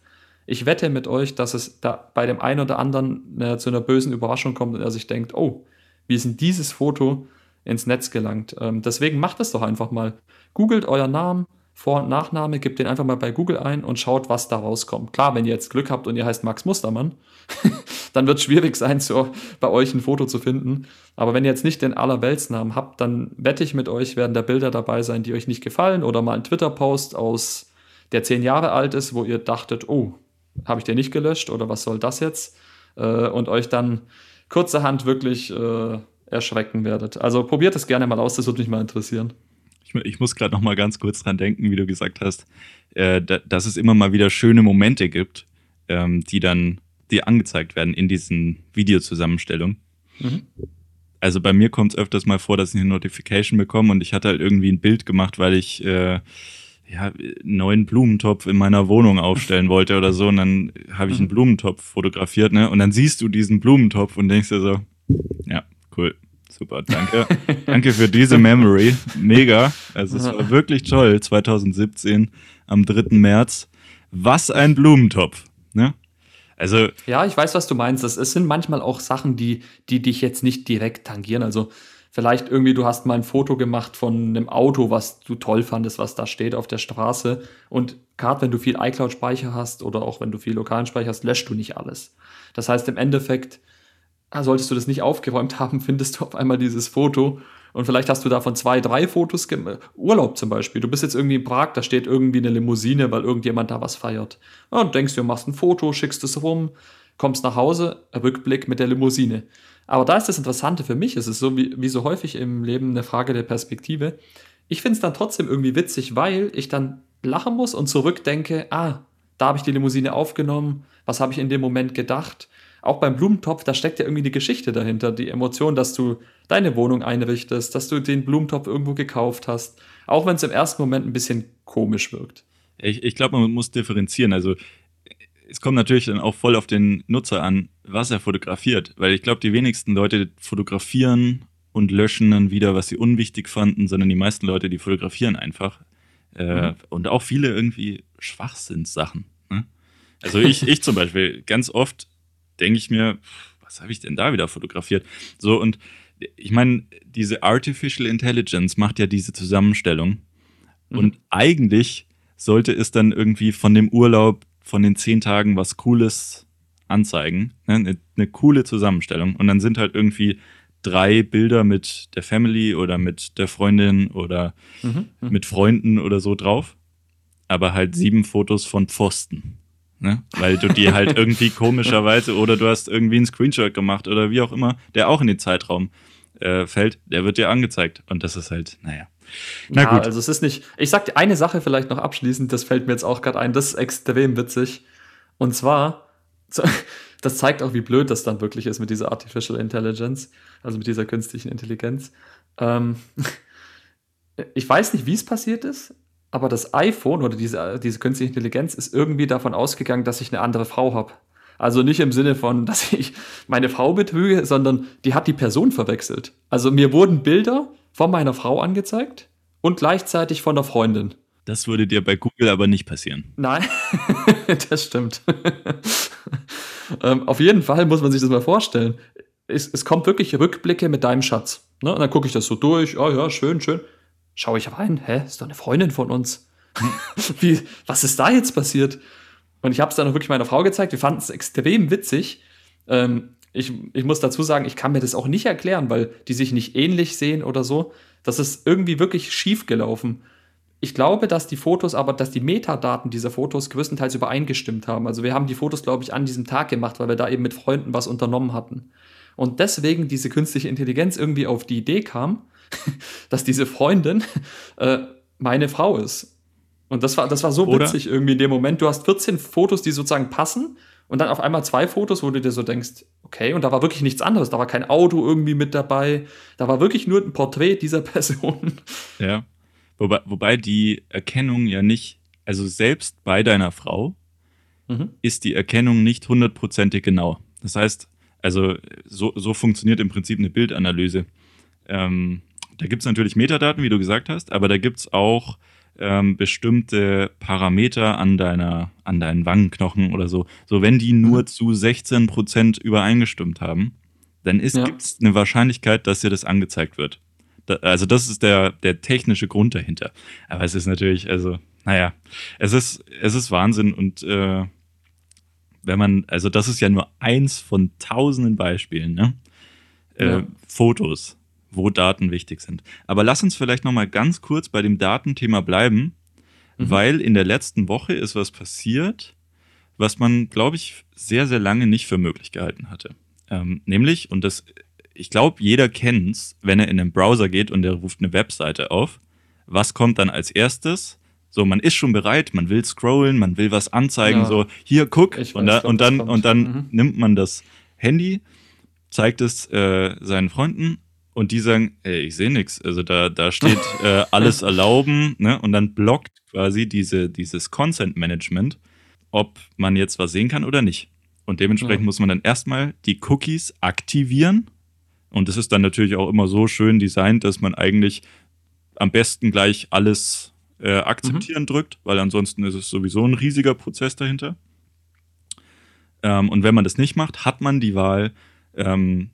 Ich wette mit euch, dass es da bei dem einen oder anderen äh, zu einer bösen Überraschung kommt und er sich denkt, oh, wie ist denn dieses Foto ins Netz gelangt. Ähm, deswegen macht es doch einfach mal. Googelt euren Namen, vor- und Nachname, gebt den einfach mal bei Google ein und schaut, was da rauskommt. Klar, wenn ihr jetzt Glück habt und ihr heißt Max Mustermann, [laughs] dann wird es schwierig sein, so bei euch ein Foto zu finden. Aber wenn ihr jetzt nicht den Allerweltsnamen habt, dann wette ich mit euch, werden da Bilder dabei sein, die euch nicht gefallen oder mal ein Twitter-Post aus, der zehn Jahre alt ist, wo ihr dachtet, oh, habe ich den nicht gelöscht oder was soll das jetzt? Äh, und euch dann kurzerhand wirklich äh, erschrecken werdet. Also probiert es gerne mal aus, das würde mich mal interessieren ich muss gerade noch mal ganz kurz dran denken, wie du gesagt hast, äh, da, dass es immer mal wieder schöne Momente gibt, ähm, die dann dir angezeigt werden in diesen Videozusammenstellungen. Mhm. Also bei mir kommt es öfters mal vor, dass ich eine Notification bekomme und ich hatte halt irgendwie ein Bild gemacht, weil ich äh, ja, einen neuen Blumentopf in meiner Wohnung aufstellen wollte oder so. Und dann habe ich einen mhm. Blumentopf fotografiert, ne? Und dann siehst du diesen Blumentopf und denkst dir so, ja, cool. Super, danke. [laughs] danke für diese Memory. Mega. Also es war wirklich toll. 2017 am 3. März. Was ein Blumentopf. Ne? Also ja, ich weiß, was du meinst. Es sind manchmal auch Sachen, die, die dich jetzt nicht direkt tangieren. Also vielleicht irgendwie, du hast mal ein Foto gemacht von einem Auto, was du toll fandest, was da steht auf der Straße. Und gerade wenn du viel iCloud-Speicher hast oder auch wenn du viel lokalen Speicher hast, löscht du nicht alles. Das heißt, im Endeffekt solltest du das nicht aufgeräumt haben, findest du auf einmal dieses Foto und vielleicht hast du davon zwei, drei Fotos gemacht. Urlaub zum Beispiel. Du bist jetzt irgendwie in Prag, da steht irgendwie eine Limousine, weil irgendjemand da was feiert. und denkst du, machst ein Foto, schickst es rum, kommst nach Hause, Rückblick mit der Limousine. Aber da ist das Interessante für mich, es ist so wie, wie so häufig im Leben eine Frage der Perspektive. Ich finde es dann trotzdem irgendwie witzig, weil ich dann lachen muss und zurückdenke, ah, da habe ich die Limousine aufgenommen, was habe ich in dem Moment gedacht auch beim Blumentopf, da steckt ja irgendwie die Geschichte dahinter, die Emotion, dass du deine Wohnung einrichtest, dass du den Blumentopf irgendwo gekauft hast, auch wenn es im ersten Moment ein bisschen komisch wirkt. Ich, ich glaube, man muss differenzieren. Also es kommt natürlich dann auch voll auf den Nutzer an, was er fotografiert, weil ich glaube, die wenigsten Leute fotografieren und löschen dann wieder, was sie unwichtig fanden, sondern die meisten Leute, die fotografieren einfach. Äh, mhm. Und auch viele irgendwie Schwachsinnssachen. Ne? Also ich, ich zum Beispiel ganz oft denke ich mir, was habe ich denn da wieder fotografiert? So, und ich meine, diese Artificial Intelligence macht ja diese Zusammenstellung. Mhm. Und eigentlich sollte es dann irgendwie von dem Urlaub, von den zehn Tagen was Cooles anzeigen. Ne? Eine, eine coole Zusammenstellung. Und dann sind halt irgendwie drei Bilder mit der Family oder mit der Freundin oder mhm. Mhm. mit Freunden oder so drauf. Aber halt sieben Fotos von Pfosten. Ne? Weil du die halt [laughs] irgendwie komischerweise oder du hast irgendwie einen Screenshot gemacht oder wie auch immer, der auch in den Zeitraum äh, fällt, der wird dir angezeigt. Und das ist halt, naja. Na ja, gut. also es ist nicht. Ich sag dir eine Sache vielleicht noch abschließend, das fällt mir jetzt auch gerade ein, das ist extrem witzig. Und zwar, [laughs] das zeigt auch, wie blöd das dann wirklich ist mit dieser Artificial Intelligence, also mit dieser künstlichen Intelligenz. Ähm, [laughs] ich weiß nicht, wie es passiert ist, aber das iPhone oder diese, diese künstliche Intelligenz ist irgendwie davon ausgegangen, dass ich eine andere Frau habe. Also nicht im Sinne von, [laughs] dass ich meine Frau betrüge, sondern die hat die Person verwechselt. Also mir wurden Bilder von meiner Frau angezeigt und gleichzeitig von der Freundin. Das würde dir bei Google aber nicht passieren. Nein, [laughs] das stimmt. [laughs] ähm, auf jeden Fall muss man sich das mal vorstellen. Es, es kommt wirklich Rückblicke mit deinem Schatz. Ne? Und dann gucke ich das so durch. Oh ja, schön, schön schaue ich rein, hä, ist doch eine Freundin von uns. [laughs] Wie, was ist da jetzt passiert? Und ich habe es dann auch wirklich meiner Frau gezeigt. Wir fanden es extrem witzig. Ähm, ich, ich muss dazu sagen, ich kann mir das auch nicht erklären, weil die sich nicht ähnlich sehen oder so. Das ist irgendwie wirklich schief gelaufen. Ich glaube, dass die Fotos, aber dass die Metadaten dieser Fotos größtenteils übereingestimmt haben. Also wir haben die Fotos, glaube ich, an diesem Tag gemacht, weil wir da eben mit Freunden was unternommen hatten. Und deswegen diese künstliche Intelligenz irgendwie auf die Idee kam, [laughs] dass diese Freundin äh, meine Frau ist. Und das war, das war so Oder? witzig irgendwie in dem Moment. Du hast 14 Fotos, die sozusagen passen und dann auf einmal zwei Fotos, wo du dir so denkst, okay, und da war wirklich nichts anderes. Da war kein Auto irgendwie mit dabei. Da war wirklich nur ein Porträt dieser [laughs] Person. Ja. Wobei, wobei die Erkennung ja nicht, also selbst bei deiner Frau mhm. ist die Erkennung nicht hundertprozentig genau. Das heißt, also so, so funktioniert im Prinzip eine Bildanalyse. Ähm, da gibt es natürlich Metadaten, wie du gesagt hast, aber da gibt es auch ähm, bestimmte Parameter an, deiner, an deinen Wangenknochen oder so. So, wenn die nur mhm. zu 16% übereingestimmt haben, dann ja. gibt es eine Wahrscheinlichkeit, dass dir das angezeigt wird. Da, also das ist der, der technische Grund dahinter. Aber es ist natürlich, also, naja, es ist, es ist Wahnsinn und äh, wenn man, also das ist ja nur eins von tausenden Beispielen, ne? Äh, ja. Fotos, wo Daten wichtig sind. Aber lass uns vielleicht noch mal ganz kurz bei dem Datenthema bleiben, mhm. weil in der letzten Woche ist was passiert, was man, glaube ich, sehr, sehr lange nicht für möglich gehalten hatte. Ähm, nämlich, und das, ich glaube, jeder kennt es, wenn er in den Browser geht und er ruft eine Webseite auf. Was kommt dann als erstes? So, man ist schon bereit, man will scrollen, man will was anzeigen, ja. so, hier, guck. Weiß, und, da, und, dann, und dann mhm. nimmt man das Handy, zeigt es äh, seinen Freunden und die sagen, ey, ich sehe nichts. Also da, da steht [laughs] äh, alles erlauben, ne? Und dann blockt quasi diese, dieses Consent Management, ob man jetzt was sehen kann oder nicht. Und dementsprechend ja. muss man dann erstmal die Cookies aktivieren. Und das ist dann natürlich auch immer so schön designt, dass man eigentlich am besten gleich alles äh, akzeptieren mhm. drückt, weil ansonsten ist es sowieso ein riesiger Prozess dahinter. Ähm, und wenn man das nicht macht, hat man die Wahl, ähm,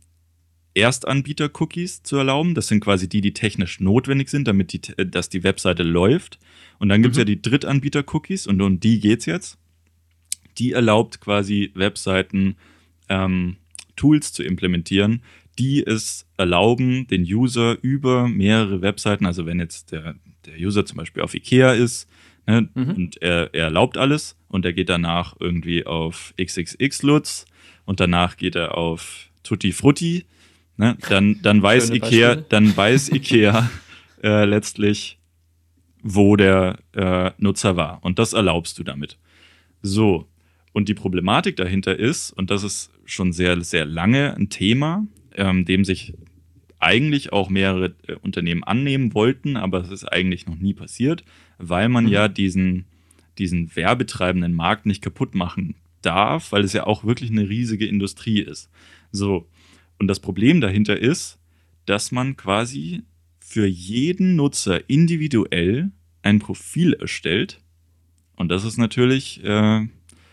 Erstanbieter-Cookies zu erlauben. Das sind quasi die, die technisch notwendig sind, damit die, äh, dass die Webseite läuft. Und dann gibt es mhm. ja die Drittanbieter-Cookies und um die geht es jetzt. Die erlaubt quasi Webseiten ähm, Tools zu implementieren, die es erlauben, den User über mehrere Webseiten, also wenn jetzt der, der User zum Beispiel auf IKEA ist ne, mhm. und er, er erlaubt alles und er geht danach irgendwie auf XXX-Lutz und danach geht er auf Tutti Frutti, ne, dann, dann weiß Ikea, dann weiß Ikea [laughs] äh, letztlich, wo der äh, Nutzer war. Und das erlaubst du damit. So. Und die Problematik dahinter ist, und das ist schon sehr, sehr lange ein Thema, ähm, dem sich eigentlich auch mehrere äh, Unternehmen annehmen wollten, aber es ist eigentlich noch nie passiert, weil man mhm. ja diesen, diesen werbetreibenden Markt nicht kaputt machen darf, weil es ja auch wirklich eine riesige Industrie ist. So. Und das Problem dahinter ist, dass man quasi für jeden Nutzer individuell ein Profil erstellt. Und das ist natürlich äh,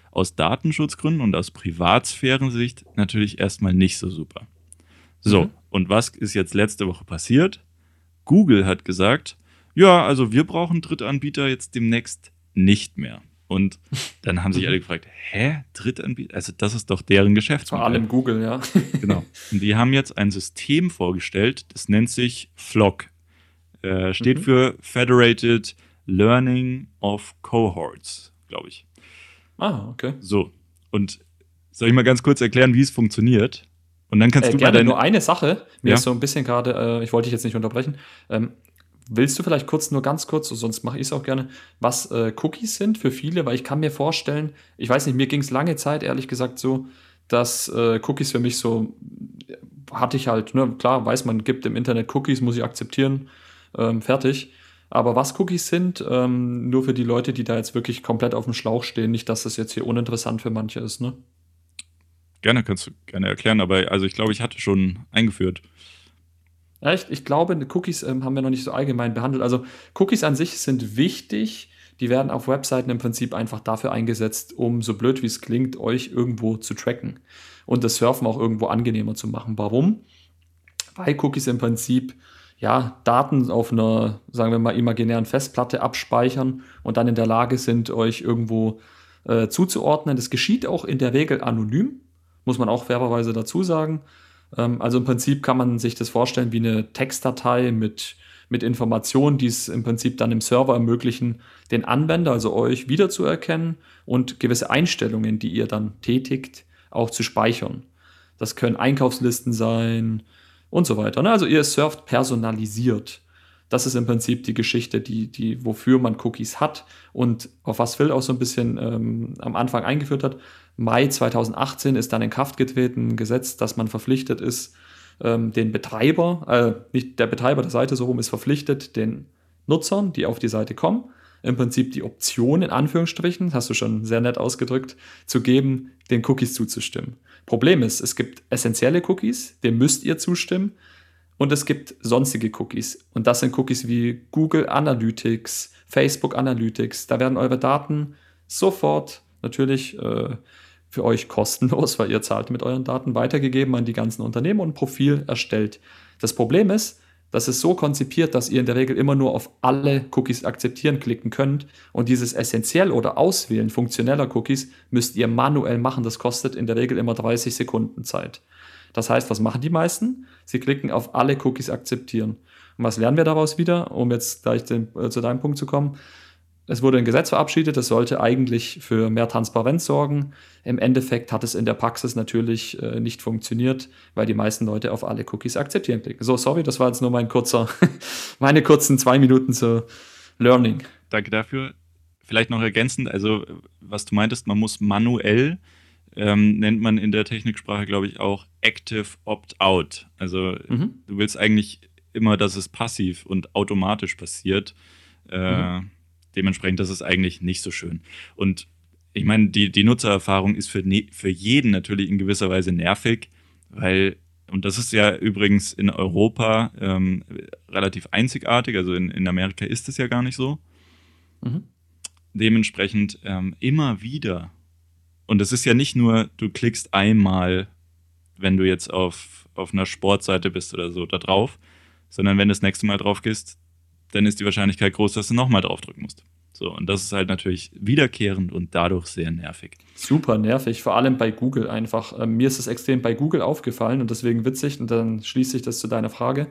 aus Datenschutzgründen und aus Privatsphärensicht natürlich erstmal nicht so super. So, mhm. und was ist jetzt letzte Woche passiert? Google hat gesagt, ja, also wir brauchen Drittanbieter jetzt demnächst nicht mehr. Und [laughs] dann haben sich alle gefragt, hä, Drittanbieter? Also das ist doch deren Geschäftsmodell. Vor allem Google, ja. [laughs] genau. Und die haben jetzt ein System vorgestellt, das nennt sich FLOC. Äh, steht mhm. für Federated Learning of Cohorts, glaube ich. Ah, okay. So. Und soll ich mal ganz kurz erklären, wie es funktioniert? Und dann kannst äh, du gerne mal deine... nur eine Sache. Mir ja? ist so ein bisschen gerade, äh, ich wollte dich jetzt nicht unterbrechen. Ähm, Willst du vielleicht kurz, nur ganz kurz, sonst mache ich es auch gerne, was äh, Cookies sind für viele? Weil ich kann mir vorstellen, ich weiß nicht, mir ging es lange Zeit, ehrlich gesagt, so, dass äh, Cookies für mich so, hatte ich halt, ne, klar, weiß man, gibt im Internet Cookies, muss ich akzeptieren, ähm, fertig. Aber was Cookies sind, ähm, nur für die Leute, die da jetzt wirklich komplett auf dem Schlauch stehen, nicht, dass das jetzt hier uninteressant für manche ist, ne? Gerne, kannst du gerne erklären, aber also ich glaube, ich hatte schon eingeführt. Ich, ich glaube, Cookies ähm, haben wir noch nicht so allgemein behandelt. Also Cookies an sich sind wichtig. Die werden auf Webseiten im Prinzip einfach dafür eingesetzt, um so blöd wie es klingt, euch irgendwo zu tracken und das Surfen auch irgendwo angenehmer zu machen. Warum? Weil Cookies im Prinzip ja, Daten auf einer, sagen wir mal, imaginären Festplatte abspeichern und dann in der Lage sind, euch irgendwo äh, zuzuordnen. Das geschieht auch in der Regel anonym, muss man auch fairerweise dazu sagen. Ähm, also im Prinzip kann man sich das vorstellen wie eine Textdatei mit, mit Informationen, die es im Prinzip dann im Server ermöglichen, den Anwender, also euch, wiederzuerkennen und gewisse Einstellungen, die ihr dann tätigt, auch zu speichern. Das können Einkaufslisten sein und so weiter. Ne? Also ihr surft personalisiert. Das ist im Prinzip die Geschichte, die, die, wofür man Cookies hat und auf was Phil auch so ein bisschen ähm, am Anfang eingeführt hat. Mai 2018 ist dann in Kraft getreten ein Gesetz, dass man verpflichtet ist, ähm, den Betreiber, äh, nicht der Betreiber der Seite so rum, ist verpflichtet, den Nutzern, die auf die Seite kommen, im Prinzip die Option in Anführungsstrichen, hast du schon sehr nett ausgedrückt, zu geben, den Cookies zuzustimmen. Problem ist, es gibt essentielle Cookies, dem müsst ihr zustimmen, und es gibt sonstige Cookies. Und das sind Cookies wie Google Analytics, Facebook Analytics. Da werden eure Daten sofort natürlich äh, für euch kostenlos, [laughs] weil ihr zahlt mit euren Daten, weitergegeben an die ganzen Unternehmen und ein Profil erstellt. Das Problem ist, Das ist so konzipiert, dass ihr in der Regel immer nur auf alle Cookies akzeptieren klicken könnt. Und dieses essentiell oder Auswählen funktioneller Cookies müsst ihr manuell machen. Das kostet in der Regel immer 30 Sekunden Zeit. Das heißt, was machen die meisten? Sie klicken auf alle Cookies akzeptieren. Und was lernen wir daraus wieder, um jetzt gleich den, äh, zu deinem Punkt zu kommen? Es wurde ein Gesetz verabschiedet, das sollte eigentlich für mehr Transparenz sorgen. Im Endeffekt hat es in der Praxis natürlich äh, nicht funktioniert, weil die meisten Leute auf alle Cookies akzeptieren klicken. So, sorry, das war jetzt nur mein kurzer, [laughs] meine kurzen zwei Minuten zu Learning. Danke dafür. Vielleicht noch ergänzend, also was du meintest, man muss manuell, ähm, nennt man in der Techniksprache, glaube ich, auch Active Opt-out. Also mhm. du willst eigentlich immer, dass es passiv und automatisch passiert. Äh, mhm Dementsprechend, das ist eigentlich nicht so schön. Und ich meine, die, die Nutzererfahrung ist für, ne, für jeden natürlich in gewisser Weise nervig, weil, und das ist ja übrigens in Europa ähm, relativ einzigartig, also in, in Amerika ist es ja gar nicht so. Mhm. Dementsprechend ähm, immer wieder. Und es ist ja nicht nur, du klickst einmal, wenn du jetzt auf, auf einer Sportseite bist oder so, da drauf, sondern wenn du das nächste Mal drauf gehst, dann ist die Wahrscheinlichkeit groß, dass du nochmal draufdrücken musst. So, und das ist halt natürlich wiederkehrend und dadurch sehr nervig. Super nervig, vor allem bei Google einfach. Ähm, mir ist es extrem bei Google aufgefallen und deswegen witzig, und dann schließe ich das zu deiner Frage.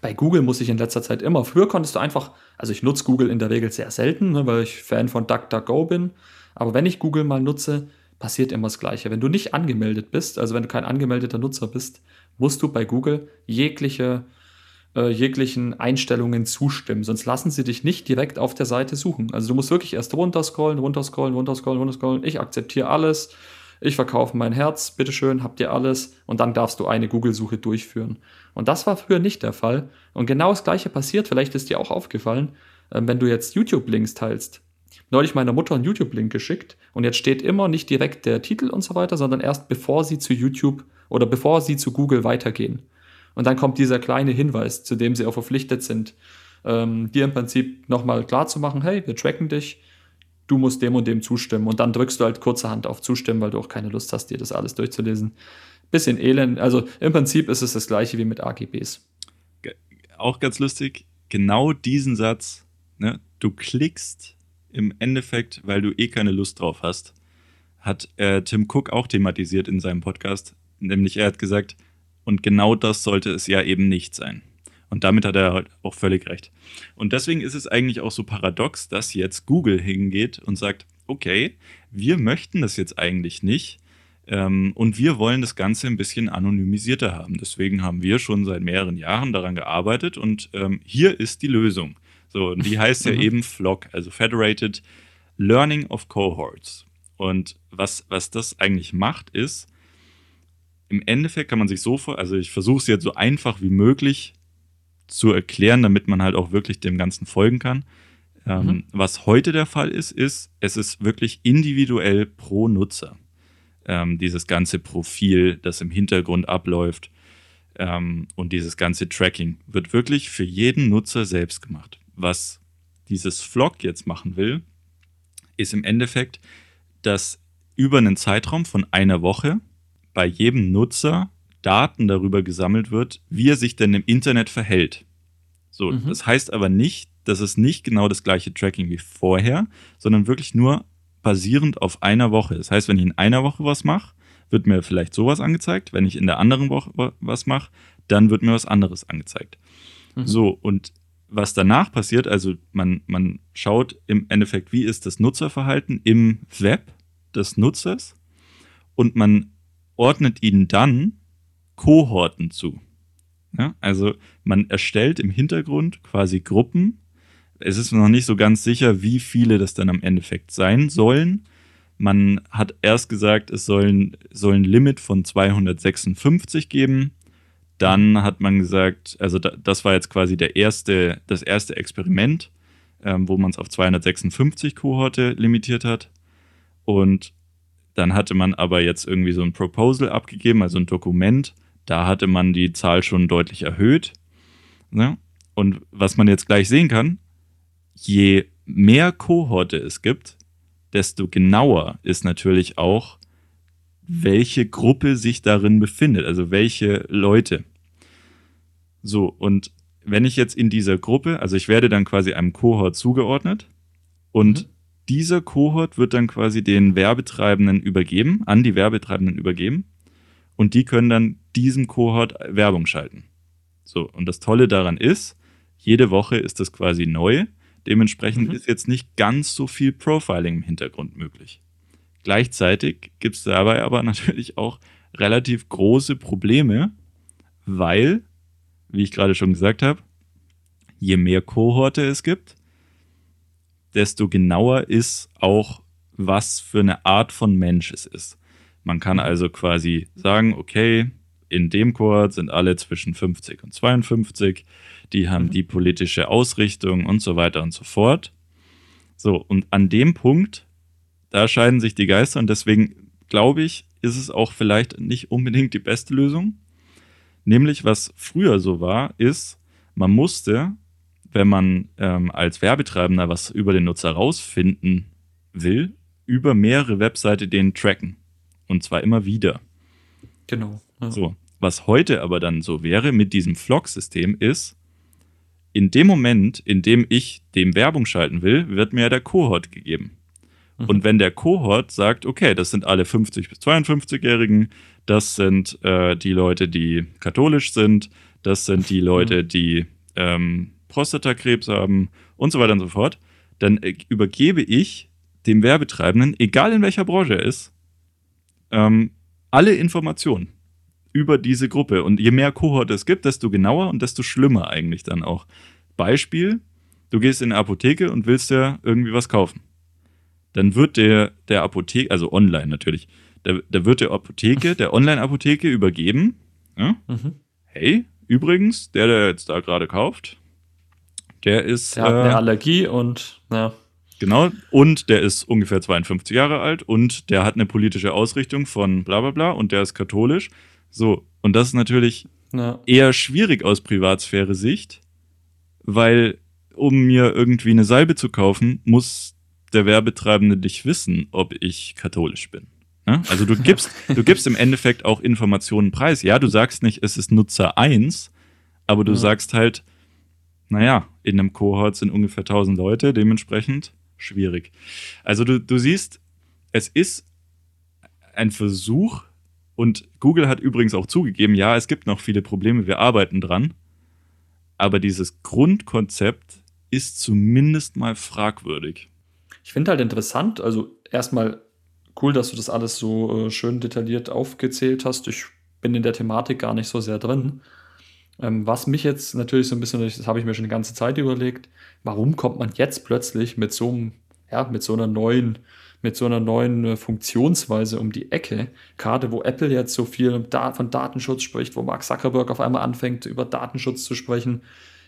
Bei Google muss ich in letzter Zeit immer, früher konntest du einfach, also ich nutze Google in der Regel sehr selten, ne, weil ich Fan von DuckDuckGo bin, aber wenn ich Google mal nutze, passiert immer das Gleiche. Wenn du nicht angemeldet bist, also wenn du kein angemeldeter Nutzer bist, musst du bei Google jegliche äh, jeglichen Einstellungen zustimmen. Sonst lassen sie dich nicht direkt auf der Seite suchen. Also du musst wirklich erst runterscrollen, runterscrollen, runterscrollen, runterscrollen. Ich akzeptiere alles. Ich verkaufe mein Herz. Bitteschön, habt ihr alles. Und dann darfst du eine Google-Suche durchführen. Und das war früher nicht der Fall. Und genau das Gleiche passiert. Vielleicht ist dir auch aufgefallen, äh, wenn du jetzt YouTube-Links teilst. Neulich meiner Mutter einen YouTube-Link geschickt und jetzt steht immer nicht direkt der Titel und so weiter, sondern erst bevor sie zu YouTube oder bevor sie zu Google weitergehen. Und dann kommt dieser kleine Hinweis, zu dem sie auch verpflichtet sind, ähm, dir im Prinzip nochmal klar zu machen, hey, wir tracken dich, du musst dem und dem zustimmen. Und dann drückst du halt kurzerhand auf Zustimmen, weil du auch keine Lust hast, dir das alles durchzulesen. Bisschen elend. Also im Prinzip ist es das gleiche wie mit AGBs. Auch ganz lustig, genau diesen Satz, ne, du klickst im Endeffekt, weil du eh keine Lust drauf hast, hat äh, Tim Cook auch thematisiert in seinem Podcast. Nämlich er hat gesagt, und genau das sollte es ja eben nicht sein. Und damit hat er halt auch völlig recht. Und deswegen ist es eigentlich auch so paradox, dass jetzt Google hingeht und sagt, okay, wir möchten das jetzt eigentlich nicht. Ähm, und wir wollen das Ganze ein bisschen anonymisierter haben. Deswegen haben wir schon seit mehreren Jahren daran gearbeitet und ähm, hier ist die Lösung. So, und die heißt ja mhm. eben FLOC, also Federated Learning of Cohorts. Und was, was das eigentlich macht, ist, im Endeffekt kann man sich so vor, also ich versuche es jetzt so einfach wie möglich zu erklären, damit man halt auch wirklich dem Ganzen folgen kann. Ähm, mhm. Was heute der Fall ist, ist, es ist wirklich individuell pro Nutzer. Ähm, dieses ganze Profil, das im Hintergrund abläuft ähm, und dieses ganze Tracking wird wirklich für jeden Nutzer selbst gemacht. Was dieses Vlog jetzt machen will, ist im Endeffekt, dass über einen Zeitraum von einer Woche bei jedem Nutzer Daten darüber gesammelt wird, wie er sich denn im Internet verhält. So, mhm. das heißt aber nicht, dass es nicht genau das gleiche Tracking wie vorher, sondern wirklich nur basierend auf einer Woche. Das heißt, wenn ich in einer Woche was mache, wird mir vielleicht sowas angezeigt. Wenn ich in der anderen Woche was mache, dann wird mir was anderes angezeigt. Mhm. So, und was danach passiert, also man, man schaut im Endeffekt, wie ist das Nutzerverhalten im Web des Nutzers und man ordnet ihnen dann Kohorten zu. Ja, also man erstellt im Hintergrund quasi Gruppen. Es ist noch nicht so ganz sicher, wie viele das dann am Endeffekt sein sollen. Man hat erst gesagt, es soll ein Limit von 256 geben. Dann hat man gesagt, also das war jetzt quasi der erste, das erste Experiment, ähm, wo man es auf 256 Kohorte limitiert hat. Und dann hatte man aber jetzt irgendwie so ein Proposal abgegeben, also ein Dokument. Da hatte man die Zahl schon deutlich erhöht. Ne? Und was man jetzt gleich sehen kann, je mehr Kohorte es gibt, desto genauer ist natürlich auch, welche Gruppe sich darin befindet, also welche Leute. So, und wenn ich jetzt in dieser Gruppe, also ich werde dann quasi einem Kohort zugeordnet und mhm. dieser Kohort wird dann quasi den Werbetreibenden übergeben, an die Werbetreibenden übergeben und die können dann diesem Kohort Werbung schalten. So, und das Tolle daran ist, jede Woche ist das quasi neu. Dementsprechend mhm. ist jetzt nicht ganz so viel Profiling im Hintergrund möglich. Gleichzeitig gibt es dabei aber [laughs] natürlich auch relativ große Probleme, weil, wie ich gerade schon gesagt habe, je mehr Kohorte es gibt, desto genauer ist auch, was für eine Art von Mensch es ist. Man kann also quasi sagen, okay, in dem Kohort sind alle zwischen 50 und 52, die haben mhm. die politische Ausrichtung und so weiter und so fort. So, und an dem Punkt, da scheiden sich die Geister und deswegen glaube ich, ist es auch vielleicht nicht unbedingt die beste Lösung. Nämlich, was früher so war, ist, man musste, wenn man ähm, als Werbetreibender was über den Nutzer rausfinden will, über mehrere Webseiten den tracken. Und zwar immer wieder. Genau. Ja. So. Was heute aber dann so wäre mit diesem Flock-System ist, in dem Moment, in dem ich dem Werbung schalten will, wird mir der Kohort gegeben. Mhm. Und wenn der Kohort sagt, okay, das sind alle 50 bis 52-Jährigen, das sind äh, die Leute, die katholisch sind, das sind die Leute, mhm. die ähm, Prostatakrebs haben und so weiter und so fort, dann äh, übergebe ich dem Werbetreibenden, egal in welcher Branche er ist, ähm, alle Informationen über diese Gruppe. Und je mehr Kohort es gibt, desto genauer und desto schlimmer eigentlich dann auch. Beispiel, du gehst in eine Apotheke und willst ja irgendwie was kaufen. Dann wird der, der Apotheke, also online natürlich, da, da wird der Apotheke, der Online-Apotheke übergeben. Ja? Mhm. Hey, übrigens, der, der jetzt da gerade kauft, der ist. Der hat eine äh, Allergie und, ja. Genau, und der ist ungefähr 52 Jahre alt und der hat eine politische Ausrichtung von bla bla bla und der ist katholisch. So, und das ist natürlich ja. eher schwierig aus Privatsphäre-Sicht, weil um mir irgendwie eine Salbe zu kaufen, muss der Werbetreibende nicht wissen, ob ich katholisch bin. Ne? Also du gibst, du gibst im Endeffekt auch Informationen preis. Ja, du sagst nicht, es ist Nutzer 1, aber du ja. sagst halt, naja, in einem Kohort sind ungefähr 1000 Leute, dementsprechend schwierig. Also du, du siehst, es ist ein Versuch, und Google hat übrigens auch zugegeben, ja, es gibt noch viele Probleme, wir arbeiten dran. Aber dieses Grundkonzept ist zumindest mal fragwürdig. Ich finde halt interessant, also erstmal cool, dass du das alles so äh, schön detailliert aufgezählt hast. Ich bin in der Thematik gar nicht so sehr drin. Ähm, was mich jetzt natürlich so ein bisschen, das habe ich mir schon die ganze Zeit überlegt, warum kommt man jetzt plötzlich mit so einem, ja, mit so einer neuen mit so einer neuen äh, Funktionsweise um die Ecke. Gerade wo Apple jetzt so viel von Datenschutz spricht, wo Mark Zuckerberg auf einmal anfängt, über Datenschutz zu sprechen.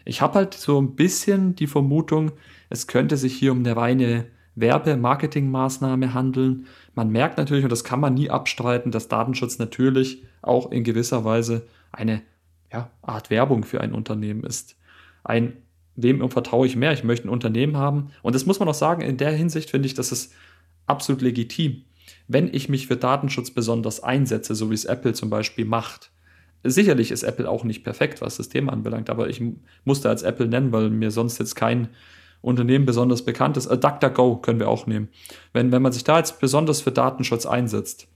Ich habe halt so ein bisschen die Vermutung, es könnte sich hier um eine reine Werbe-Marketing-Maßnahme handeln. Man merkt natürlich, und das kann man nie abstreiten, dass Datenschutz natürlich auch in gewisser Weise eine ja, Art Werbung für ein Unternehmen ist. Ein, wem vertraue ich mehr? Ich möchte ein Unternehmen haben. Und das muss man auch sagen, in der Hinsicht finde ich, dass es absolut legitim. Wenn ich mich für Datenschutz besonders einsetze, so wie es Apple zum Beispiel macht, sicherlich ist Apple auch nicht perfekt, was das Thema anbelangt, aber ich musste als Apple nennen, weil mir sonst jetzt kein Unternehmen besonders bekannt ist. Äh, DuckDuckGo können wir auch nehmen. Wenn, wenn man sich da jetzt besonders für Datenschutz einsetzt,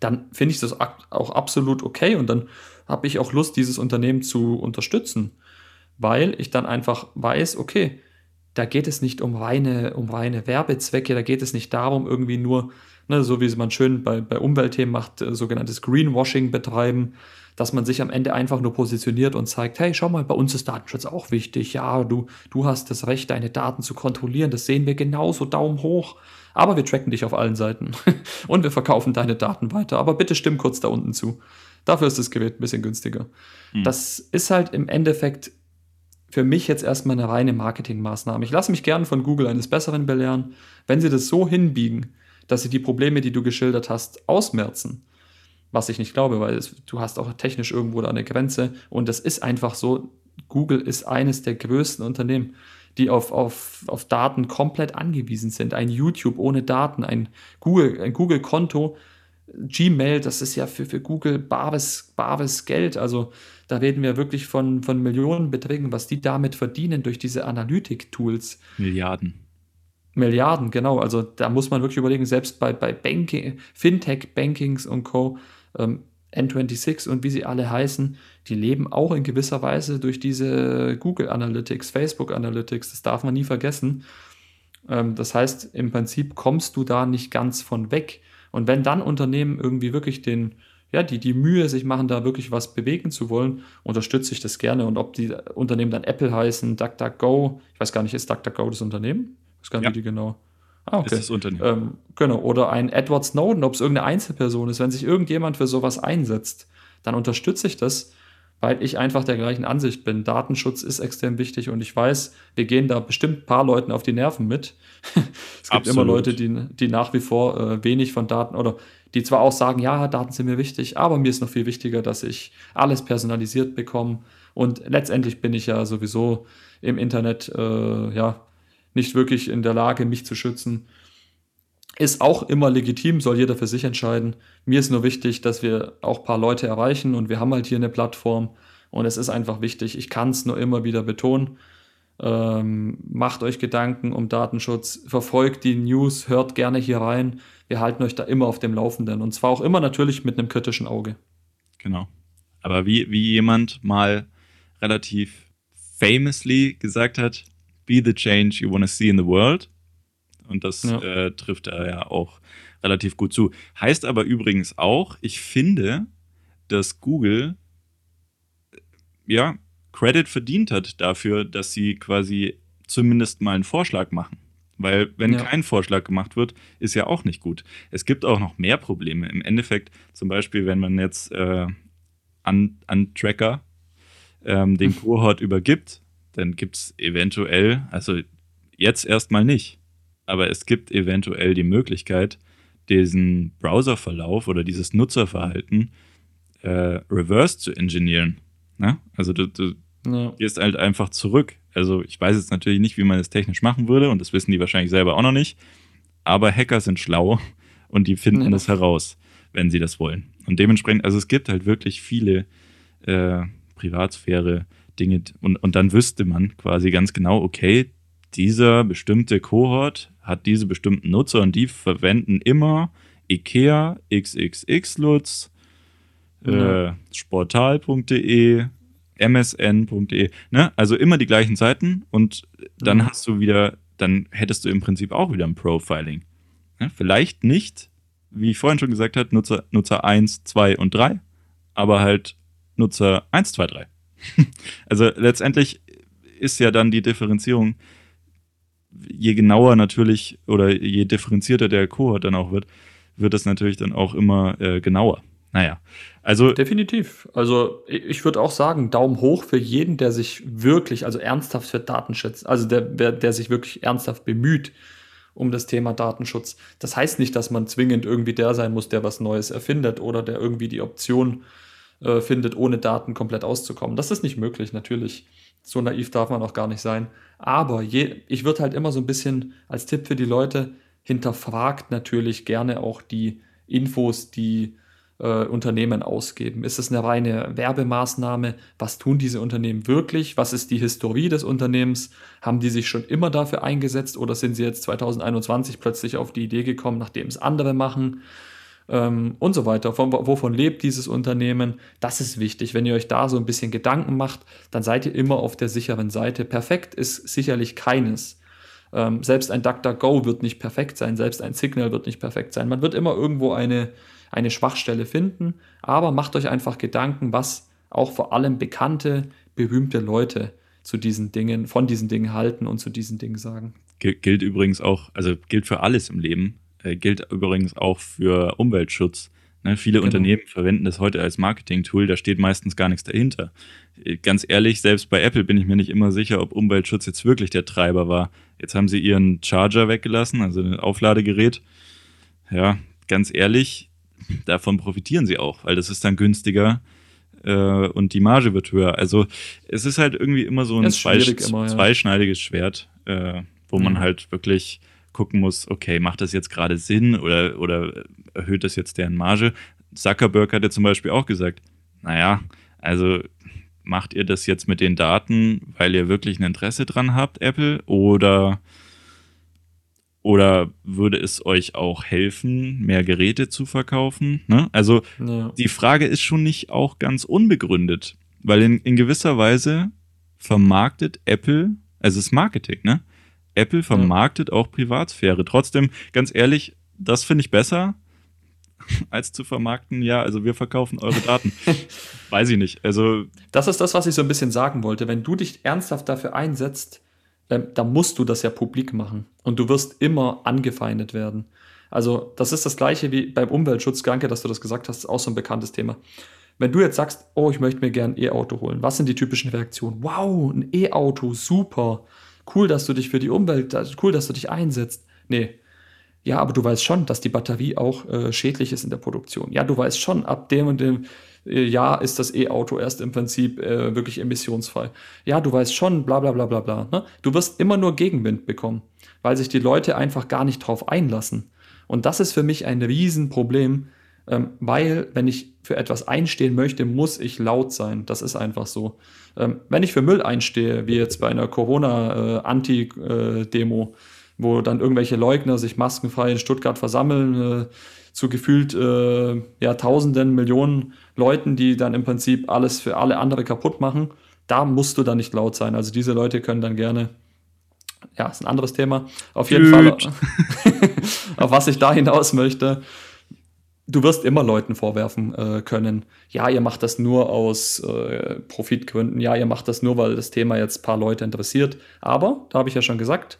dann finde ich das auch absolut okay und dann habe ich auch Lust, dieses Unternehmen zu unterstützen, weil ich dann einfach weiß, okay, da geht es nicht um reine, um reine Werbezwecke, da geht es nicht darum, irgendwie nur, ne, so wie man schön bei, bei Umweltthemen macht, äh, sogenanntes Greenwashing betreiben, dass man sich am Ende einfach nur positioniert und zeigt, hey, schau mal, bei uns ist Datenschutz auch wichtig. Ja, du, du hast das Recht, deine Daten zu kontrollieren. Das sehen wir genauso, Daumen hoch. Aber wir tracken dich auf allen Seiten [laughs] und wir verkaufen deine Daten weiter. Aber bitte stimm kurz da unten zu. Dafür ist das Gerät ein bisschen günstiger. Hm. Das ist halt im Endeffekt für mich jetzt erstmal eine reine Marketingmaßnahme. Ich lasse mich gern von Google eines Besseren belehren. Wenn sie das so hinbiegen, dass sie die Probleme, die du geschildert hast, ausmerzen, was ich nicht glaube, weil es, du hast auch technisch irgendwo da eine Grenze und das ist einfach so, Google ist eines der größten Unternehmen, die auf, auf, auf Daten komplett angewiesen sind. Ein YouTube ohne Daten, ein Google, ein Google-Konto, Gmail, das ist ja für, für Google bares, bares Geld. Also Da reden wir wirklich von, von Millionenbeträgen, was die damit verdienen durch diese Analytik-Tools. Milliarden. Milliarden, genau. Also da muss man wirklich überlegen, selbst bei, bei Banking, Fintech, Bankings und Co., ähm, N26 und wie sie alle heißen, die leben auch in gewisser Weise durch diese Google Analytics, Facebook Analytics, das darf man nie vergessen. Ähm, das heißt, im Prinzip kommst du da nicht ganz von weg. Und wenn dann Unternehmen irgendwie wirklich den, ja, die, die Mühe sich machen, da wirklich was bewegen zu wollen, unterstütze ich das gerne. Und ob die Unternehmen dann Apple heißen, DuckDuckGo, ich weiß gar nicht, ist DuckDuckGo das Unternehmen? Ich weiß gar nicht, ja. wie die genau. Ah, okay. Ist das Unternehmen. Ähm, genau. Oder ein Edward Snowden, ob es irgendeine Einzelperson ist, wenn sich irgendjemand für sowas einsetzt, dann unterstütze ich das, weil ich einfach der gleichen Ansicht bin. Datenschutz ist extrem wichtig und ich weiß, wir gehen da bestimmt ein paar Leuten auf die Nerven mit. [laughs] es gibt Absolut. immer Leute, die, die nach wie vor äh, wenig von Daten oder die zwar auch sagen, ja, Daten sind mir wichtig, aber mir ist noch viel wichtiger, dass ich alles personalisiert bekomme. Und letztendlich bin ich ja sowieso im Internet, äh, ja, nicht wirklich in der Lage, mich zu schützen. Ist auch immer legitim, soll jeder für sich entscheiden. Mir ist nur wichtig, dass wir auch ein paar Leute erreichen und wir haben halt hier eine Plattform und es ist einfach wichtig. Ich kann es nur immer wieder betonen. Ähm, macht euch Gedanken um Datenschutz, verfolgt die News, hört gerne hier rein. Wir halten euch da immer auf dem Laufenden und zwar auch immer natürlich mit einem kritischen Auge. Genau. Aber wie, wie jemand mal relativ famously gesagt hat, be the change you want to see in the world. Und das ja. äh, trifft da ja auch relativ gut zu. Heißt aber übrigens auch, ich finde, dass Google äh, ja Credit verdient hat dafür, dass sie quasi zumindest mal einen Vorschlag machen. Weil wenn ja. kein Vorschlag gemacht wird, ist ja auch nicht gut. Es gibt auch noch mehr Probleme. Im Endeffekt, zum Beispiel, wenn man jetzt äh, an, an Tracker ähm, den [laughs] Kohort übergibt, dann gibt es eventuell, also jetzt erstmal nicht, aber es gibt eventuell die Möglichkeit, diesen Browserverlauf oder dieses Nutzerverhalten äh, reverse zu engineeren. Ne? Also du, du ja. gehst halt einfach zurück. Also ich weiß jetzt natürlich nicht, wie man das technisch machen würde und das wissen die wahrscheinlich selber auch noch nicht. Aber Hacker sind schlau und die finden ja. das heraus, wenn sie das wollen. Und dementsprechend, also es gibt halt wirklich viele äh, Privatsphäre Dinge und, und dann wüsste man quasi ganz genau, okay, dieser bestimmte Kohort hat diese bestimmten Nutzer und die verwenden immer IKEA, XXXLutz, ja. äh, sportal.de, msn.de, ne? Also immer die gleichen Seiten und dann ja. hast du wieder, dann hättest du im Prinzip auch wieder ein Profiling. Ne? Vielleicht nicht, wie ich vorhin schon gesagt habe, Nutzer, Nutzer 1, 2 und 3, aber halt Nutzer 1, 2, 3. [laughs] also letztendlich ist ja dann die Differenzierung, je genauer natürlich oder je differenzierter der Kohort dann auch wird, wird das natürlich dann auch immer äh, genauer. Naja, also. Definitiv. Also, ich würde auch sagen, Daumen hoch für jeden, der sich wirklich, also ernsthaft für Datenschutz, also der, der, sich wirklich ernsthaft bemüht um das Thema Datenschutz. Das heißt nicht, dass man zwingend irgendwie der sein muss, der was Neues erfindet oder der irgendwie die Option äh, findet, ohne Daten komplett auszukommen. Das ist nicht möglich, natürlich. So naiv darf man auch gar nicht sein. Aber je, ich würde halt immer so ein bisschen als Tipp für die Leute, hinterfragt natürlich gerne auch die Infos, die äh, Unternehmen ausgeben. Ist es eine reine Werbemaßnahme? Was tun diese Unternehmen wirklich? Was ist die Historie des Unternehmens? Haben die sich schon immer dafür eingesetzt oder sind sie jetzt 2021 plötzlich auf die Idee gekommen, nachdem es andere machen? Ähm, und so weiter. Von, wovon lebt dieses Unternehmen? Das ist wichtig. Wenn ihr euch da so ein bisschen Gedanken macht, dann seid ihr immer auf der sicheren Seite. Perfekt ist sicherlich keines. Ähm, selbst ein DuckDuckGo wird nicht perfekt sein, selbst ein Signal wird nicht perfekt sein. Man wird immer irgendwo eine, eine Schwachstelle finden, aber macht euch einfach Gedanken, was auch vor allem bekannte, berühmte Leute zu diesen Dingen, von diesen Dingen halten und zu diesen Dingen sagen. Gilt übrigens auch, also gilt für alles im Leben. Äh, gilt übrigens auch für Umweltschutz. Ne, viele genau. Unternehmen verwenden das heute als Marketing-Tool, da steht meistens gar nichts dahinter. Äh, ganz ehrlich, selbst bei Apple bin ich mir nicht immer sicher, ob Umweltschutz jetzt wirklich der Treiber war. Jetzt haben sie ihren Charger weggelassen, also ein Aufladegerät. Ja, ganz ehrlich, davon profitieren sie auch, weil das ist dann günstiger äh, und die Marge wird höher. Also es ist halt irgendwie immer so ein zweisch immer, ja. zweischneidiges Schwert, äh, wo mhm. man halt wirklich gucken muss, okay, macht das jetzt gerade Sinn oder, oder erhöht das jetzt deren Marge? Zuckerberg hat ja zum Beispiel auch gesagt, naja, also macht ihr das jetzt mit den Daten, weil ihr wirklich ein Interesse dran habt, Apple, oder, oder würde es euch auch helfen, mehr Geräte zu verkaufen? Ne? Also ja. die Frage ist schon nicht auch ganz unbegründet, weil in, in gewisser Weise vermarktet Apple, also es ist Marketing, ne? Apple vermarktet ja. auch Privatsphäre. Trotzdem, ganz ehrlich, das finde ich besser, als zu vermarkten, ja, also wir verkaufen eure Daten. [laughs] Weiß ich nicht. Also. Das ist das, was ich so ein bisschen sagen wollte. Wenn du dich ernsthaft dafür einsetzt, ähm, dann musst du das ja publik machen. Und du wirst immer angefeindet werden. Also, das ist das Gleiche wie beim Umweltschutz. Danke, dass du das gesagt hast. Das ist auch so ein bekanntes Thema. Wenn du jetzt sagst, oh, ich möchte mir gerne ein E-Auto holen, was sind die typischen Reaktionen? Wow, ein E-Auto, super. Cool, dass du dich für die Umwelt, cool, dass du dich einsetzt. Nee, ja, aber du weißt schon, dass die Batterie auch äh, schädlich ist in der Produktion. Ja, du weißt schon, ab dem und dem äh, Jahr ist das E-Auto erst im Prinzip äh, wirklich emissionsfrei. Ja, du weißt schon, bla bla bla bla bla. Ne? Du wirst immer nur Gegenwind bekommen, weil sich die Leute einfach gar nicht drauf einlassen. Und das ist für mich ein Riesenproblem, ähm, weil wenn ich für etwas einstehen möchte, muss ich laut sein. Das ist einfach so. Ähm, wenn ich für Müll einstehe, wie jetzt bei einer Corona-Anti-Demo, äh, wo dann irgendwelche Leugner sich maskenfrei in Stuttgart versammeln, äh, zu gefühlt äh, ja, Tausenden, Millionen Leuten, die dann im Prinzip alles für alle andere kaputt machen. Da musst du dann nicht laut sein. Also diese Leute können dann gerne, ja, ist ein anderes Thema. Auf jeden. Fall, [laughs] auf was ich da hinaus möchte, du wirst immer Leuten vorwerfen äh, können, ja, ihr macht das nur aus äh, Profitgründen, ja, ihr macht das nur, weil das Thema jetzt ein paar Leute interessiert. Aber, da habe ich ja schon gesagt,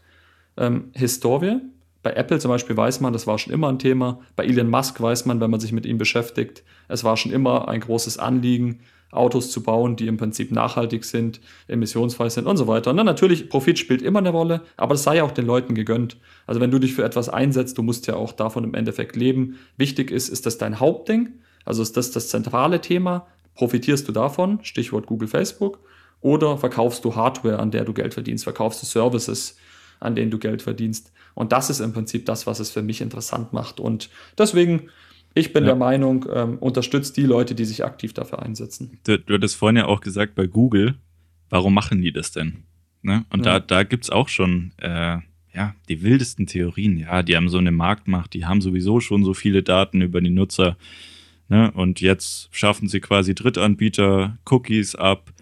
ähm, Historie. Bei Apple zum Beispiel weiß man, das war schon immer ein Thema. Bei Elon Musk weiß man, wenn man sich mit ihm beschäftigt, es war schon immer ein großes Anliegen, Autos zu bauen, die im Prinzip nachhaltig sind, emissionsfrei sind und so weiter. Und dann natürlich, Profit spielt immer eine Rolle, aber das sei ja auch den Leuten gegönnt. Also wenn du dich für etwas einsetzt, du musst ja auch davon im Endeffekt leben. Wichtig ist, ist das dein Hauptding? Also ist das das zentrale Thema? Profitierst du davon? Stichwort Google, Facebook. Oder verkaufst du Hardware, an der du Geld verdienst? Verkaufst du Services? an denen du Geld verdienst. Und das ist im Prinzip das, was es für mich interessant macht. Und deswegen, ich bin ja. der Meinung, ähm, unterstützt die Leute, die sich aktiv dafür einsetzen. Du, du hattest vorhin ja auch gesagt, bei Google, warum machen die das denn? Ne? Und ja. da, da gibt es auch schon äh, ja, die wildesten Theorien. Ja, die haben so eine Marktmacht, die haben sowieso schon so viele Daten über die Nutzer. Ne? Und jetzt schaffen sie quasi Drittanbieter Cookies ab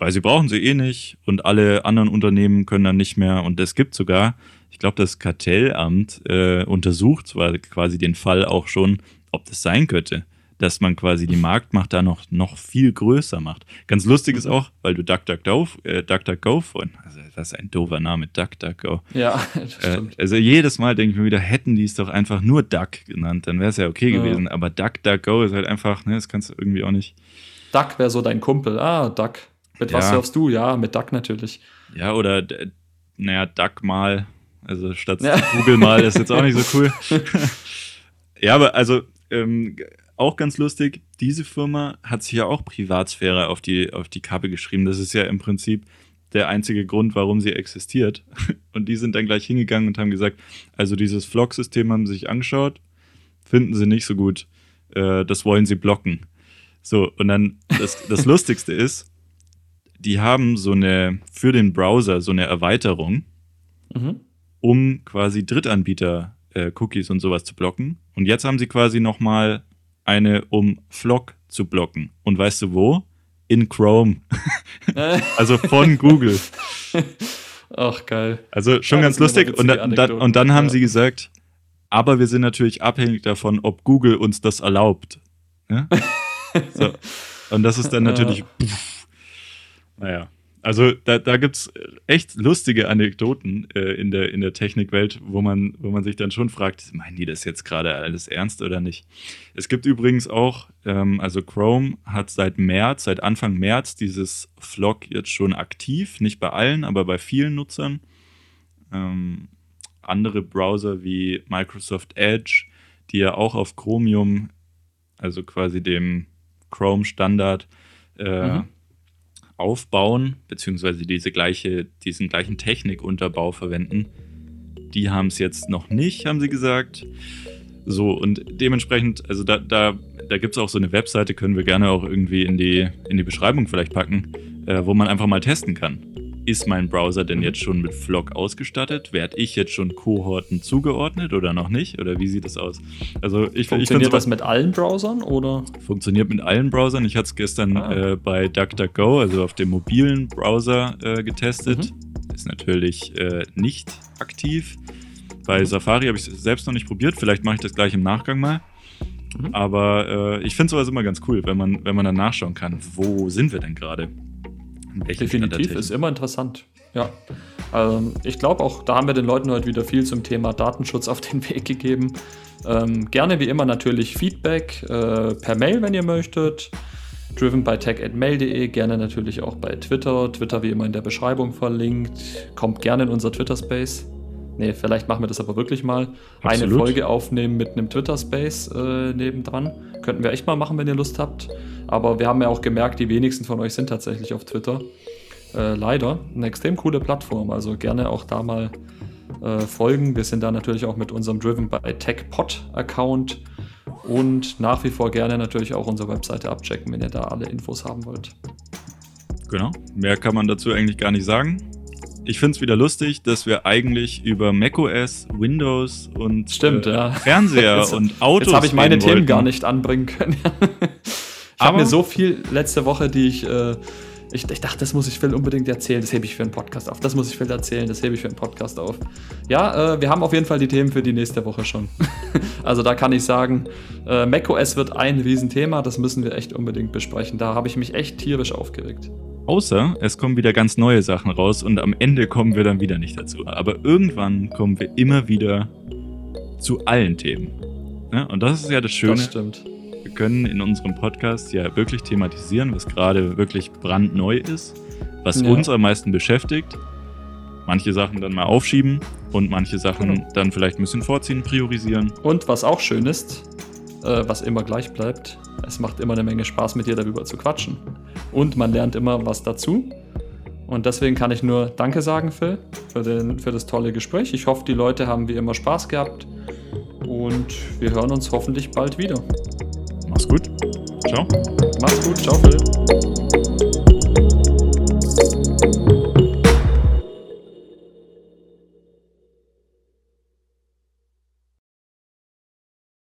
weil sie brauchen sie eh nicht und alle anderen Unternehmen können dann nicht mehr. Und es gibt sogar, ich glaube, das Kartellamt äh, untersucht zwar quasi den Fall auch schon, ob das sein könnte, dass man quasi die Marktmacht da noch, noch viel größer macht. Ganz lustig ist auch, weil du DuckDuckGo äh, DuckDuckGo von, also das ist ein doofer Name, DuckDuckGo. Ja, [laughs] das äh, stimmt. Äh, also jedes Mal denke ich mir wieder, hätten die es doch einfach nur Duck genannt, dann wäre es ja okay ja. gewesen. Aber DuckDuckGo ist halt einfach, ne, das kannst du irgendwie auch nicht. Duck wäre so dein Kumpel. Ah, Duck. Mit ja. was surfst du? Ja, mit Duck natürlich. Ja, oder, naja, Duck mal. Also statt ja. Google mal ist jetzt auch nicht so cool. [laughs] ja, aber also ähm, auch ganz lustig, diese Firma hat sich ja auch Privatsphäre auf die, auf die Kappe geschrieben. Das ist ja im Prinzip der einzige Grund, warum sie existiert. [laughs] Und die sind dann gleich hingegangen und haben gesagt, also dieses Vlog-System haben sie sich angeschaut, finden sie nicht so gut. Äh, das wollen sie blocken. So, und dann das, das [laughs] Lustigste ist, die haben so eine, für den Browser so eine Erweiterung, mhm. um quasi Drittanbieter-Cookies äh, und sowas zu blocken. Und jetzt haben sie quasi nochmal eine, um Flock zu blocken. Und weißt du wo? In Chrome. [laughs] also von Google. Ach, geil. Also schon ja, ganz lustig. Und, da, da, und, dann haben ja. sie gesagt, aber wir sind natürlich abhängig davon, ob Google uns das erlaubt. Ja? [laughs] so. Und das ist dann natürlich. Pff, naja. Also da, da gibt es echt lustige Anekdoten äh, in, der, in der Technikwelt, wo man, wo man sich dann schon fragt, meinen die das jetzt gerade alles ernst oder nicht? Es gibt übrigens auch, ähm, also Chrome hat seit März, seit Anfang März dieses Flock jetzt schon aktiv, nicht bei allen, aber bei vielen Nutzern. Ähm, andere Browser wie Microsoft Edge, die ja auch auf Chromium, also quasi dem Chrome-Standard, äh, mhm aufbauen, beziehungsweise diese gleiche, diesen gleichen Technikunterbau verwenden. Die haben es jetzt noch nicht, haben sie gesagt. So, und dementsprechend, also da, da, da gibt es auch so eine Webseite, können wir gerne auch irgendwie in die, in die Beschreibung vielleicht packen, äh, wo man einfach mal testen kann. Ist mein Browser denn jetzt schon mit Flock ausgestattet? Werde ich jetzt schon Kohorten zugeordnet oder noch nicht? Oder wie sieht das aus? Also ich, Funktioniert ich das mit allen Browsern oder? Funktioniert mit allen Browsern. Ich hatte es gestern ah. äh, bei DuckDuckGo, also auf dem mobilen Browser, äh, getestet. Mhm. Ist natürlich äh, nicht aktiv. Bei Safari habe ich es selbst noch nicht probiert. Vielleicht mache ich das gleich im Nachgang mal. Mhm. Aber äh, ich finde sowas immer ganz cool, wenn man, wenn man dann nachschauen kann, wo sind wir denn gerade? Definitiv, ist immer interessant. Ja. Ähm, ich glaube auch, da haben wir den Leuten heute wieder viel zum Thema Datenschutz auf den [laughs] Weg gegeben. Ähm, gerne wie immer natürlich Feedback äh, per Mail, wenn ihr möchtet. Driven by tech.mail.de, gerne natürlich auch bei Twitter. Twitter wie immer in der Beschreibung verlinkt. Kommt gerne in unser Twitter-Space. Nee, vielleicht machen wir das aber wirklich mal. Absolut. Eine Folge aufnehmen mit einem Twitter-Space äh, nebendran. Könnten wir echt mal machen, wenn ihr Lust habt. Aber wir haben ja auch gemerkt, die wenigsten von euch sind tatsächlich auf Twitter. Äh, leider. Eine extrem coole Plattform. Also gerne auch da mal äh, folgen. Wir sind da natürlich auch mit unserem Driven by TechPod Account und nach wie vor gerne natürlich auch unsere Webseite abchecken, wenn ihr da alle Infos haben wollt. Genau. Mehr kann man dazu eigentlich gar nicht sagen ich finde es wieder lustig, dass wir eigentlich über macOS, Windows und Stimmt, äh, ja. Fernseher [laughs] jetzt, und Autos. Jetzt habe ich meine Themen wollten. gar nicht anbringen können. [laughs] ich habe mir so viel letzte Woche, die ich, äh, ich, ich. dachte, das muss ich Phil unbedingt erzählen. Das hebe ich für einen Podcast auf. Das muss ich Phil erzählen. Das hebe ich für einen Podcast auf. Ja, äh, wir haben auf jeden Fall die Themen für die nächste Woche schon. [laughs] also da kann ich sagen, äh, macOS wird ein Riesenthema. Das müssen wir echt unbedingt besprechen. Da habe ich mich echt tierisch aufgeregt. Außer es kommen wieder ganz neue Sachen raus und am Ende kommen wir dann wieder nicht dazu. Aber irgendwann kommen wir immer wieder zu allen Themen. Ja, und das ist ja das Schöne. Das stimmt. Wir können in unserem Podcast ja wirklich thematisieren, was gerade wirklich brandneu ist, was ja. uns am meisten beschäftigt. Manche Sachen dann mal aufschieben und manche Sachen genau. dann vielleicht ein bisschen vorziehen, priorisieren. Und was auch schön ist, äh, was immer gleich bleibt, es macht immer eine Menge Spaß, mit dir darüber zu quatschen. Und man lernt immer was dazu. Und deswegen kann ich nur Danke sagen, Phil, für, den, für das tolle Gespräch. Ich hoffe, die Leute haben wie immer Spaß gehabt. Und wir hören uns hoffentlich bald wieder. Mach's gut. Ciao. Mach's gut. Ciao, Phil.